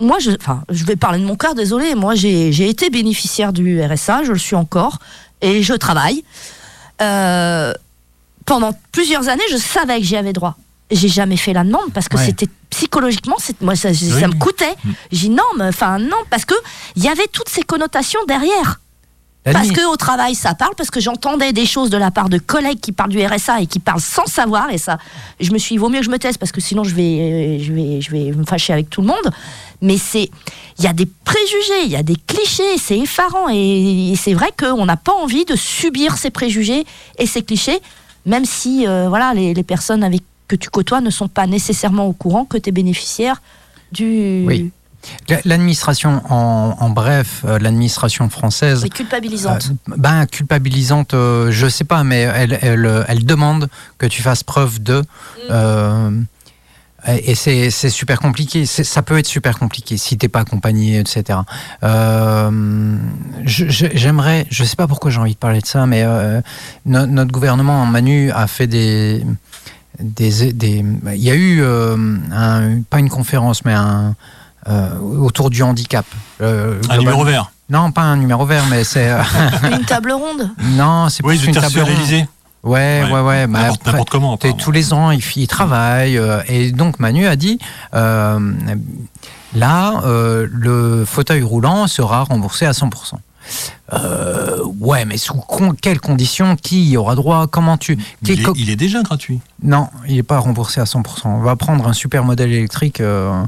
[SPEAKER 4] moi, je, enfin, je vais parler de mon cas, désolé. Moi, j'ai été bénéficiaire du RSA, je le suis encore, et je travaille. Euh, pendant plusieurs années, je savais que j'y avais droit. J'ai jamais fait la demande parce que
[SPEAKER 1] Ouais.
[SPEAKER 4] c'était psychologiquement, moi ça, ça me coûtait.
[SPEAKER 3] Mm.
[SPEAKER 4] J'ai dit non, mais enfin non, parce que il y avait toutes ces connotations derrière.
[SPEAKER 1] La
[SPEAKER 4] Parce
[SPEAKER 1] limite-
[SPEAKER 4] que au travail ça parle, parce que j'entendais des choses de la part de collègues qui parlent du RSA et qui parlent sans savoir, et ça, je me suis dit, vaut mieux que je me taise parce que sinon je vais, je vais, je vais me fâcher avec tout le monde. Mais c'est, il y a des préjugés, il y a des clichés, c'est effarant, et, et c'est vrai qu'on n'a pas envie de subir ces préjugés et ces clichés, même si, euh, voilà, les, les personnes avec que tu côtoies ne sont pas nécessairement au courant que tu es bénéficiaire du,
[SPEAKER 1] Oui. La- L'administration, en, en bref, euh, l'administration française,
[SPEAKER 4] C'est culpabilisante.
[SPEAKER 1] euh, ben culpabilisante, euh, je sais pas, mais elle, elle, elle demande que tu fasses preuve de. euh, et c'est super compliqué. Ça peut être super compliqué si t'es pas accompagné, etc. Euh, je- je- J'aimerais, je sais pas pourquoi j'ai envie de parler de ça, mais euh, no- notre gouvernement, Manu, a fait des, des, des- il y a eu euh, un- pas une conférence, mais un euh, autour du handicap. Euh,
[SPEAKER 3] Un numéro vert.
[SPEAKER 1] Non, pas un numéro vert, mais c'est euh,
[SPEAKER 4] Une table ronde.
[SPEAKER 1] non, c'est
[SPEAKER 3] Oui,
[SPEAKER 1] plus une table ronde. Ouais, ouais, ouais.
[SPEAKER 3] N'importe
[SPEAKER 1] après,
[SPEAKER 3] n'importe comment.
[SPEAKER 1] t'es-
[SPEAKER 3] apparemment.
[SPEAKER 1] tous les ans, il, f- il travaille. euh, et donc, Manu a dit euh, là, euh, le fauteuil roulant sera remboursé à 100%. Euh, ouais, mais sous con- quelles conditions Qui y aura droit Comment tu.
[SPEAKER 3] Il est,
[SPEAKER 1] co-
[SPEAKER 3] il est déjà gratuit.
[SPEAKER 1] Non, il n'est pas remboursé à 100%. On va prendre un super modèle électrique euh,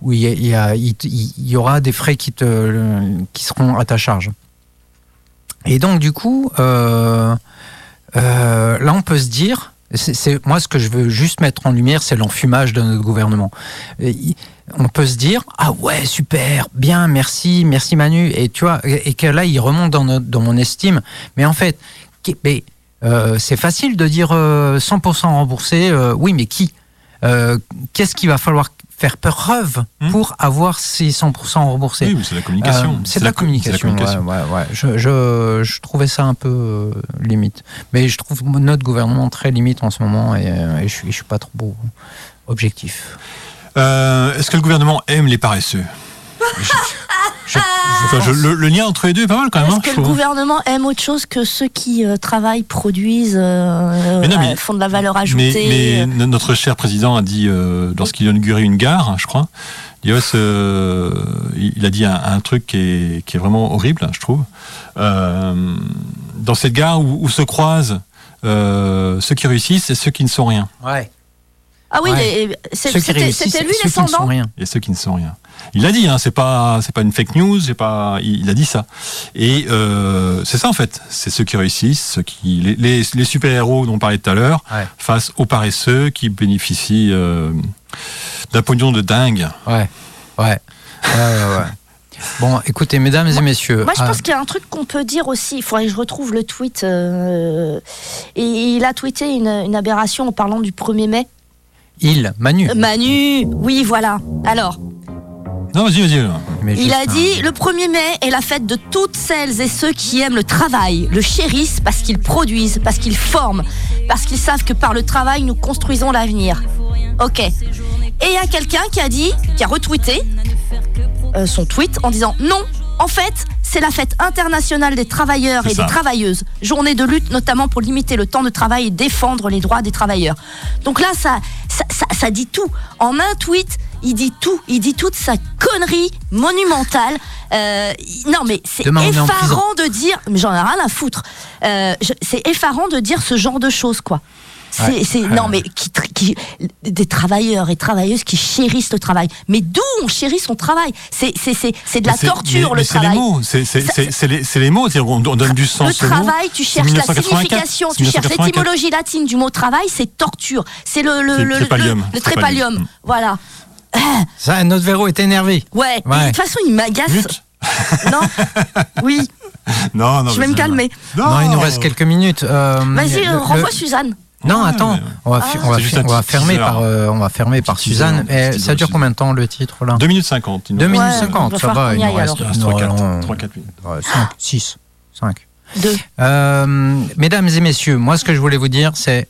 [SPEAKER 1] où il y, a- il y a- il- il y aura des frais qui, te, qui seront à ta charge. Et donc, du coup, euh, euh, là, on peut se dire, moi, ce que je veux juste mettre en lumière, c'est l'enfumage de notre gouvernement. On peut se dire, ah ouais, super, bien, merci, merci Manu. Et tu vois, et, que là, il remonte dans, dans mon estime. Mais en fait, euh, c'est facile de dire euh, 100% remboursé. euh, oui, mais qui? Euh, Qu'est-ce qu'il va falloir faire preuve
[SPEAKER 3] Hmm.
[SPEAKER 1] pour avoir ces 100% remboursés
[SPEAKER 3] Oui, c'est la communication.
[SPEAKER 1] euh, c'est de la, communication.
[SPEAKER 3] communication.
[SPEAKER 1] ouais, ouais, ouais. Je, je, je trouvais ça un peu euh, limite. Mais je trouve notre gouvernement très limite en ce moment et, euh, et je, suis, je suis pas trop objectif.
[SPEAKER 3] Euh, Est-ce que le gouvernement aime les paresseux?
[SPEAKER 1] Je-
[SPEAKER 3] Enfin, je- le, le lien entre les deux est pas mal quand même.
[SPEAKER 4] Est-ce
[SPEAKER 3] hein,
[SPEAKER 4] que le
[SPEAKER 3] trouve.
[SPEAKER 4] gouvernement aime autre chose que ceux qui euh, travaillent, produisent, euh,
[SPEAKER 3] Mais non, mais-
[SPEAKER 4] euh, font de la valeur ajoutée
[SPEAKER 3] mais
[SPEAKER 4] euh,
[SPEAKER 3] no- notre cher président a dit, euh, lorsqu'il a inauguré une gare, je crois, il, dit, ouais, ce- il a dit un, un truc qui est, qui est vraiment horrible, je trouve. Euh, dans cette gare où, où se croisent euh, ceux qui réussissent et ceux qui ne sont rien.
[SPEAKER 1] Ouais.
[SPEAKER 4] Ah oui,
[SPEAKER 1] Ouais. qui
[SPEAKER 4] c'était lui
[SPEAKER 1] rien.
[SPEAKER 3] Et ceux qui ne sont rien. Il l'a dit, hein, c'est pas c'est pas une fake news, c'est pas il, il a dit ça. Et euh, c'est ça en fait, c'est ceux qui réussissent, ceux qui les, les, les super héros dont on parlait tout à l'heure,
[SPEAKER 1] Ouais.
[SPEAKER 3] face aux paresseux qui bénéficient euh, d'un pognon de dingue.
[SPEAKER 1] Ouais. Ouais. Ouais, ouais, ouais. Bon, écoutez, mesdames et messieurs.
[SPEAKER 4] Moi, je
[SPEAKER 1] ah,
[SPEAKER 4] pense qu'il y a un truc qu'on peut dire aussi. Il faudrait que je retrouve le tweet. euh, et il a tweeté une, une aberration en parlant du 1er mai.
[SPEAKER 1] Il, Manu.
[SPEAKER 4] Euh, Manu, oui, voilà. Alors,
[SPEAKER 3] Non, vas-y, vas-y.
[SPEAKER 1] Mais
[SPEAKER 4] il
[SPEAKER 1] juste
[SPEAKER 4] a dit le 1er mai est la fête de toutes celles et ceux qui aiment le travail, le chérissent parce qu'ils produisent, parce qu'ils forment, parce qu'ils savent que par le travail, nous construisons l'avenir. Ok. Et il y a quelqu'un qui a dit, qui a retweeté euh, son tweet en disant non, en fait, c'est la fête internationale des travailleurs et
[SPEAKER 3] ça.
[SPEAKER 4] des travailleuses. Journée de lutte notamment pour limiter le temps de travail et défendre les droits des travailleurs. Donc là, ça, ça, ça, ça dit tout. En un tweet, il dit tout. Il dit toute sa connerie monumentale. Euh, non, mais c'est effarant de dire. Mais j'en ai rien à foutre. Euh, c'est effarant de dire ce genre de choses, quoi. C'est,
[SPEAKER 1] Ouais.
[SPEAKER 4] c'est- non mais qui, des travailleurs et travailleuses qui chérissent le travail. Mais d'où on chérit son travail? C'est c'est c'est c'est de la torture
[SPEAKER 3] mais-
[SPEAKER 4] le
[SPEAKER 3] mais c'est les
[SPEAKER 4] travail.
[SPEAKER 3] mots, c'est c'est-
[SPEAKER 4] Ça-
[SPEAKER 3] c'est- c'est les, c'est les mots, on, on donne du sens
[SPEAKER 4] Le travail, tu cherches la
[SPEAKER 3] 1984,
[SPEAKER 4] signification, tu cherches
[SPEAKER 3] 1984.
[SPEAKER 4] l'étymologie latine du mot travail, c'est torture. C'est le le,
[SPEAKER 3] C'est le trépalium.
[SPEAKER 4] le- le
[SPEAKER 3] Trépalium.
[SPEAKER 4] trépalium.
[SPEAKER 3] Mm.
[SPEAKER 4] Voilà.
[SPEAKER 1] Ça, notre Véro est énervé.
[SPEAKER 4] Ouais.
[SPEAKER 1] Ouais.
[SPEAKER 4] De toute façon, il m'agace. Non. Oui.
[SPEAKER 3] Non, non.
[SPEAKER 4] je vais me calmer.
[SPEAKER 1] Non, il nous reste quelques minutes. Euh,
[SPEAKER 4] Vas-y,
[SPEAKER 1] le-
[SPEAKER 4] renvoie
[SPEAKER 1] le-
[SPEAKER 4] Suzanne.
[SPEAKER 1] Non,
[SPEAKER 3] Ouais,
[SPEAKER 1] attends,
[SPEAKER 3] mais-
[SPEAKER 1] on va, fi- on va, on va fermer par, euh, on va fermer par Suzanne. Et ça dure combien de temps le titre là?
[SPEAKER 3] 2 minutes 50. il nous
[SPEAKER 1] 2
[SPEAKER 3] reste.
[SPEAKER 1] minutes
[SPEAKER 4] Ouais,
[SPEAKER 1] 50,
[SPEAKER 4] va
[SPEAKER 1] ça va. Il nous reste
[SPEAKER 4] alors.
[SPEAKER 3] Il reste
[SPEAKER 1] non,
[SPEAKER 3] 3-4
[SPEAKER 1] non,
[SPEAKER 3] 3-4 minutes.
[SPEAKER 1] 5, 6, 5.
[SPEAKER 4] Deux.
[SPEAKER 1] Euh, mesdames et messieurs, moi ce que je voulais vous dire, c'est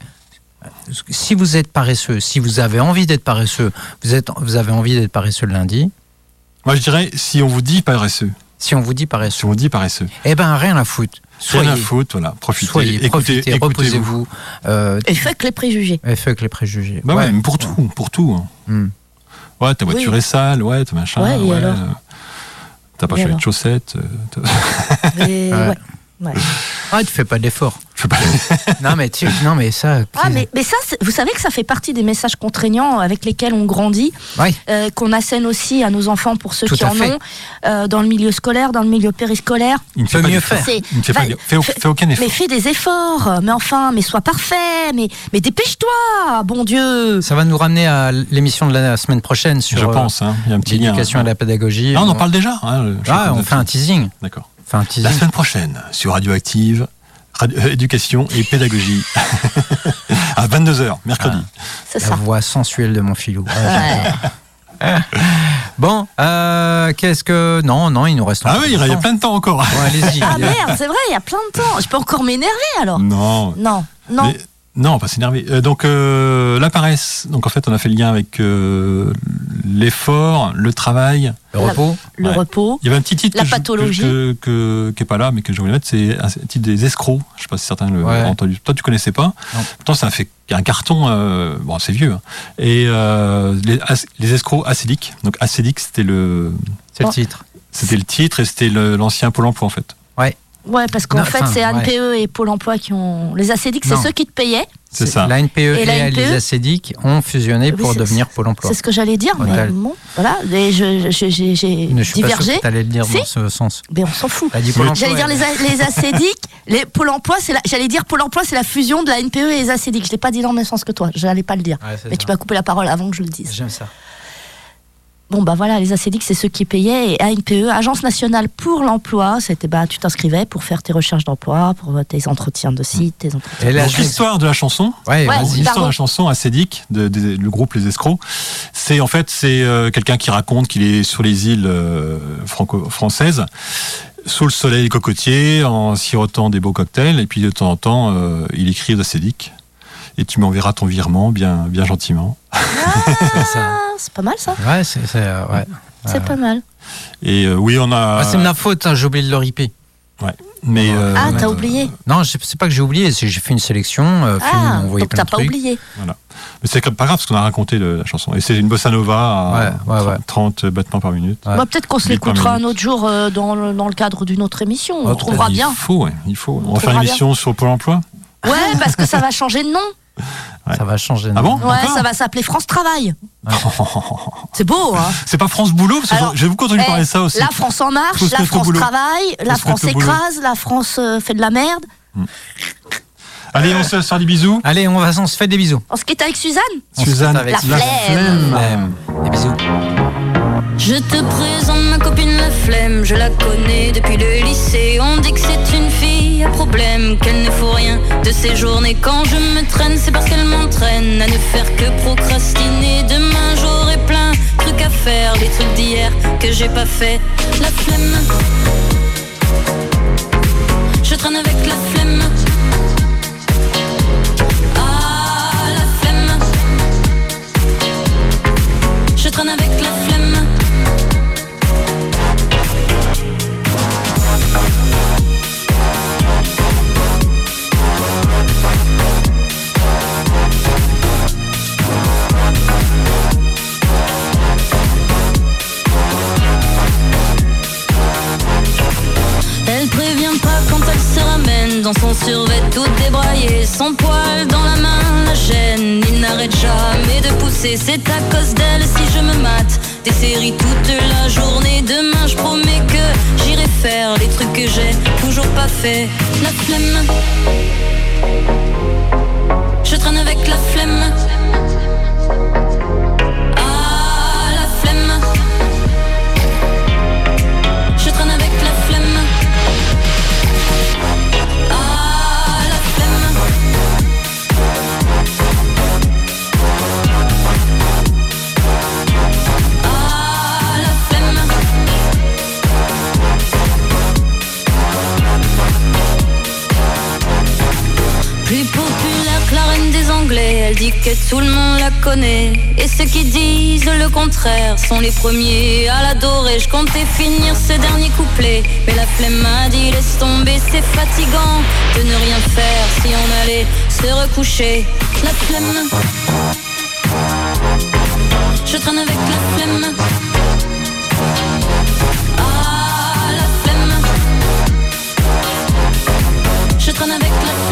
[SPEAKER 1] si vous êtes paresseux, si vous avez envie d'être paresseux, vous, êtes, vous avez envie d'être paresseux le lundi,
[SPEAKER 3] Moi, je dirais, si on vous dit paresseux,
[SPEAKER 1] si on vous dit
[SPEAKER 3] si
[SPEAKER 1] paresseux,
[SPEAKER 3] on vous dit paresseux,
[SPEAKER 1] eh ben rien à foutre.
[SPEAKER 3] rien à
[SPEAKER 1] Soyez,
[SPEAKER 3] foutre, voilà, profitez,
[SPEAKER 1] soyez,
[SPEAKER 3] écoutez,
[SPEAKER 1] profitez, reposez-vous. Euh,
[SPEAKER 4] Et fuck les préjugés.
[SPEAKER 1] et fuck les préjugés.
[SPEAKER 3] Bah ouais,
[SPEAKER 1] Ouais.
[SPEAKER 3] mais pour tout, pour tout. hein.
[SPEAKER 1] Hmm.
[SPEAKER 3] Ouais, ta voiture
[SPEAKER 4] Oui.
[SPEAKER 3] est sale, ouais, ta machin,
[SPEAKER 4] Ouais, et alors
[SPEAKER 3] euh, T'as pas changé de chaussettes. euh,
[SPEAKER 1] Ouais.
[SPEAKER 4] ouais.
[SPEAKER 1] Ah, tu fais pas d'effort.
[SPEAKER 3] Je fais pas-
[SPEAKER 1] Non, mais tu, non, mais ça.
[SPEAKER 4] Ah, mais, mais ça, vous savez que ça fait partie des messages contraignants avec lesquels on grandit,
[SPEAKER 1] Oui.
[SPEAKER 4] euh, qu'on assène aussi à nos enfants pour ceux
[SPEAKER 1] Tout
[SPEAKER 4] qui en
[SPEAKER 1] fait.
[SPEAKER 4] ont, euh, dans le milieu scolaire, dans le milieu périscolaire.
[SPEAKER 3] Il ne fait
[SPEAKER 1] Peut
[SPEAKER 3] pas
[SPEAKER 1] mieux faire.
[SPEAKER 3] Il ne fait,
[SPEAKER 4] va-
[SPEAKER 3] fais-
[SPEAKER 4] fais
[SPEAKER 3] aucun effort.
[SPEAKER 4] Mais fais des efforts, mais enfin, mais sois parfait, mais, mais dépêche-toi, bon Dieu.
[SPEAKER 1] Ça va nous ramener à l'émission de la semaine prochaine sur
[SPEAKER 3] Je
[SPEAKER 1] euh,
[SPEAKER 3] pense, hein. il y a un petit lien.
[SPEAKER 1] l'éducation à la pédagogie.
[SPEAKER 3] Non, on en parle déjà. hein,
[SPEAKER 1] Ah, on fait un teasing.
[SPEAKER 3] D'accord. La semaine prochaine, sur Radioactive, radio- euh, éducation et pédagogie. à 22h, mercredi.
[SPEAKER 4] C'est
[SPEAKER 1] La
[SPEAKER 4] ça.
[SPEAKER 1] voix sensuelle de mon filou. Ah. Bon, euh, qu'est-ce que. Non, non, il nous reste.
[SPEAKER 3] Ah, oui, il y a plein de temps encore.
[SPEAKER 1] Bon, allez-y.
[SPEAKER 4] Ah merde, c'est vrai, il y a plein de temps. Je peux encore m'énerver alors.
[SPEAKER 3] non.
[SPEAKER 4] Non, non.
[SPEAKER 3] Mais- non, pas s'énerver. Euh, donc, euh, la paresse. Donc, en fait, on a fait le lien avec euh, l'effort, le travail.
[SPEAKER 1] Le repos.
[SPEAKER 4] Le
[SPEAKER 3] ouais.
[SPEAKER 4] repos.
[SPEAKER 3] Il y avait un petit titre
[SPEAKER 4] La
[SPEAKER 3] que je-
[SPEAKER 4] pathologie.
[SPEAKER 3] que, que- qui est pas là, mais que je voulais mettre, c'est un titre des escrocs. Je sais pas si certains l'ont
[SPEAKER 1] Ouais.
[SPEAKER 3] entendu. Toi, tu connaissais pas.
[SPEAKER 1] Non.
[SPEAKER 3] Pourtant, ça a fait un carton. euh, bon, c'est vieux. hein. Et euh, les, les escrocs acédiques. Donc, acédique, c'était le,
[SPEAKER 1] C'est le
[SPEAKER 4] Oh.
[SPEAKER 1] titre.
[SPEAKER 3] c'était le titre et c'était l'ancien Pôle Emploi en fait.
[SPEAKER 4] Ouais, parce qu'en fait, c'est
[SPEAKER 1] ouais.
[SPEAKER 4] ANPE et Pôle emploi qui ont. Les ACDIC, c'est ceux qui te payaient.
[SPEAKER 3] C'est ça.
[SPEAKER 1] La NPE et,
[SPEAKER 4] Et la
[SPEAKER 1] les acédiques ont fusionné
[SPEAKER 4] Oui,
[SPEAKER 1] pour devenir Pôle emploi.
[SPEAKER 4] C'est ce que j'allais dire, mais bon, voilà. Et je- je- j'ai divergé.
[SPEAKER 1] que t'allais le dire
[SPEAKER 4] Si.
[SPEAKER 1] dans ce sens.
[SPEAKER 4] Mais on s'en fout.
[SPEAKER 1] T'as dit Pôle emploi,
[SPEAKER 4] J'allais dire
[SPEAKER 1] ouais.
[SPEAKER 4] les, A- les ACDIC, les Pôle emploi, c'est la- j'allais dire Pôle emploi, c'est la fusion de la NPE et les ACDIC. Je l'ai pas dit dans le même sens que toi. Je n'allais pas le dire.
[SPEAKER 1] Ouais,
[SPEAKER 4] Mais
[SPEAKER 1] ça.
[SPEAKER 4] tu m'as coupé la parole avant que je le dise.
[SPEAKER 1] J'aime ça.
[SPEAKER 4] Bon, bah voilà, les ACDIC, c'est ceux qui payaient. Et ANPE, Agence nationale pour l'emploi, c'était bah, tu t'inscrivais pour faire tes recherches d'emploi, pour euh, tes entretiens de site, tes entretiens.
[SPEAKER 1] Et
[SPEAKER 3] l'histoire de la chanson,
[SPEAKER 1] Ouais,
[SPEAKER 4] Ouais,
[SPEAKER 1] vas-y.
[SPEAKER 3] l'histoire de la chanson acédique, de, de- le groupe Les Escrocs, c'est en fait c'est euh, quelqu'un qui raconte qu'il est sur les îles euh, franco-françaises, sous le soleil cocotier, en sirotant des beaux cocktails, et puis de temps en temps, euh, il écrit aux acédiques. Et tu m'enverras ton virement bien, bien gentiment.
[SPEAKER 4] Ah, c'est pas mal ça.
[SPEAKER 1] Ouais, c'est. euh, ouais.
[SPEAKER 4] C'est
[SPEAKER 1] Ouais.
[SPEAKER 4] pas mal.
[SPEAKER 3] Et euh, oui, on a.
[SPEAKER 1] Ah, c'est de ma faute, hein, j'ai oublié de le ripper.
[SPEAKER 3] mais, euh,
[SPEAKER 4] Ah, t'as
[SPEAKER 1] euh,
[SPEAKER 4] oublié.
[SPEAKER 1] Non, c'est pas que j'ai oublié, c'est que j'ai fait une sélection, euh,
[SPEAKER 4] Ah,
[SPEAKER 1] envoyé
[SPEAKER 4] donc t'as pas
[SPEAKER 1] trucs.
[SPEAKER 4] oublié.
[SPEAKER 3] mais c'est pas grave parce qu'on a raconté le- la chanson. Et c'est une bossa nova à
[SPEAKER 1] Ouais, ouais, ouais.
[SPEAKER 3] 30 battements par minute.
[SPEAKER 1] Ouais.
[SPEAKER 4] Bah, Peut-être qu'on se l'écoutera un autre jour euh, dans, le, dans le cadre d'une autre émission. On
[SPEAKER 1] Ah,
[SPEAKER 4] trouvera
[SPEAKER 3] il
[SPEAKER 4] bien.
[SPEAKER 3] faut, ouais, il faut. On, va faire une émission sur Pôle emploi?
[SPEAKER 4] Ouais, parce que ça va changer de nom.
[SPEAKER 3] Ouais.
[SPEAKER 1] Ça va changer. de
[SPEAKER 3] Ah bon
[SPEAKER 4] Ouais, ça va s'appeler France Travail. C'est beau, hein
[SPEAKER 3] C'est pas France Boulot parce que
[SPEAKER 4] Alors,
[SPEAKER 3] j'ai beaucoup entendu
[SPEAKER 4] eh,
[SPEAKER 3] parler de ça aussi.
[SPEAKER 4] La France en marche,
[SPEAKER 3] Faut
[SPEAKER 4] la France
[SPEAKER 3] boulot.
[SPEAKER 4] travaille, la France écrase, la France euh, fait de la merde.
[SPEAKER 3] Allez, on se fait des bisous.
[SPEAKER 1] Allez, on, va, on se fait des bisous.
[SPEAKER 4] On se quitte avec Suzanne
[SPEAKER 1] On se
[SPEAKER 3] Suzanne,
[SPEAKER 1] quitte avec
[SPEAKER 4] La flemme.
[SPEAKER 1] flemme. Des bisous.
[SPEAKER 8] Je te présente ma copine la flemme, je la connais depuis le lycée. On dit que c'est une fille à problème, qu'elle ne faut rien de ses journées. Quand je me traîne, c'est parce qu'elle m'entraîne à ne faire que procrastiner. Demain j'aurai plein de trucs à faire, les trucs d'hier que j'ai pas fait. La flemme. Je traîne avec la flemme. Ah, la flemme. Je traîne avec la flemme. Fait. La flemme, les premiers à l'adorer. Je comptais finir ce dernier couplet, mais la flemme m'a dit laisse tomber, c'est fatigant de ne rien faire si on allait se recoucher. La flemme. Je traîne avec la flemme. Ah, la flemme. Je traîne avec la flemme.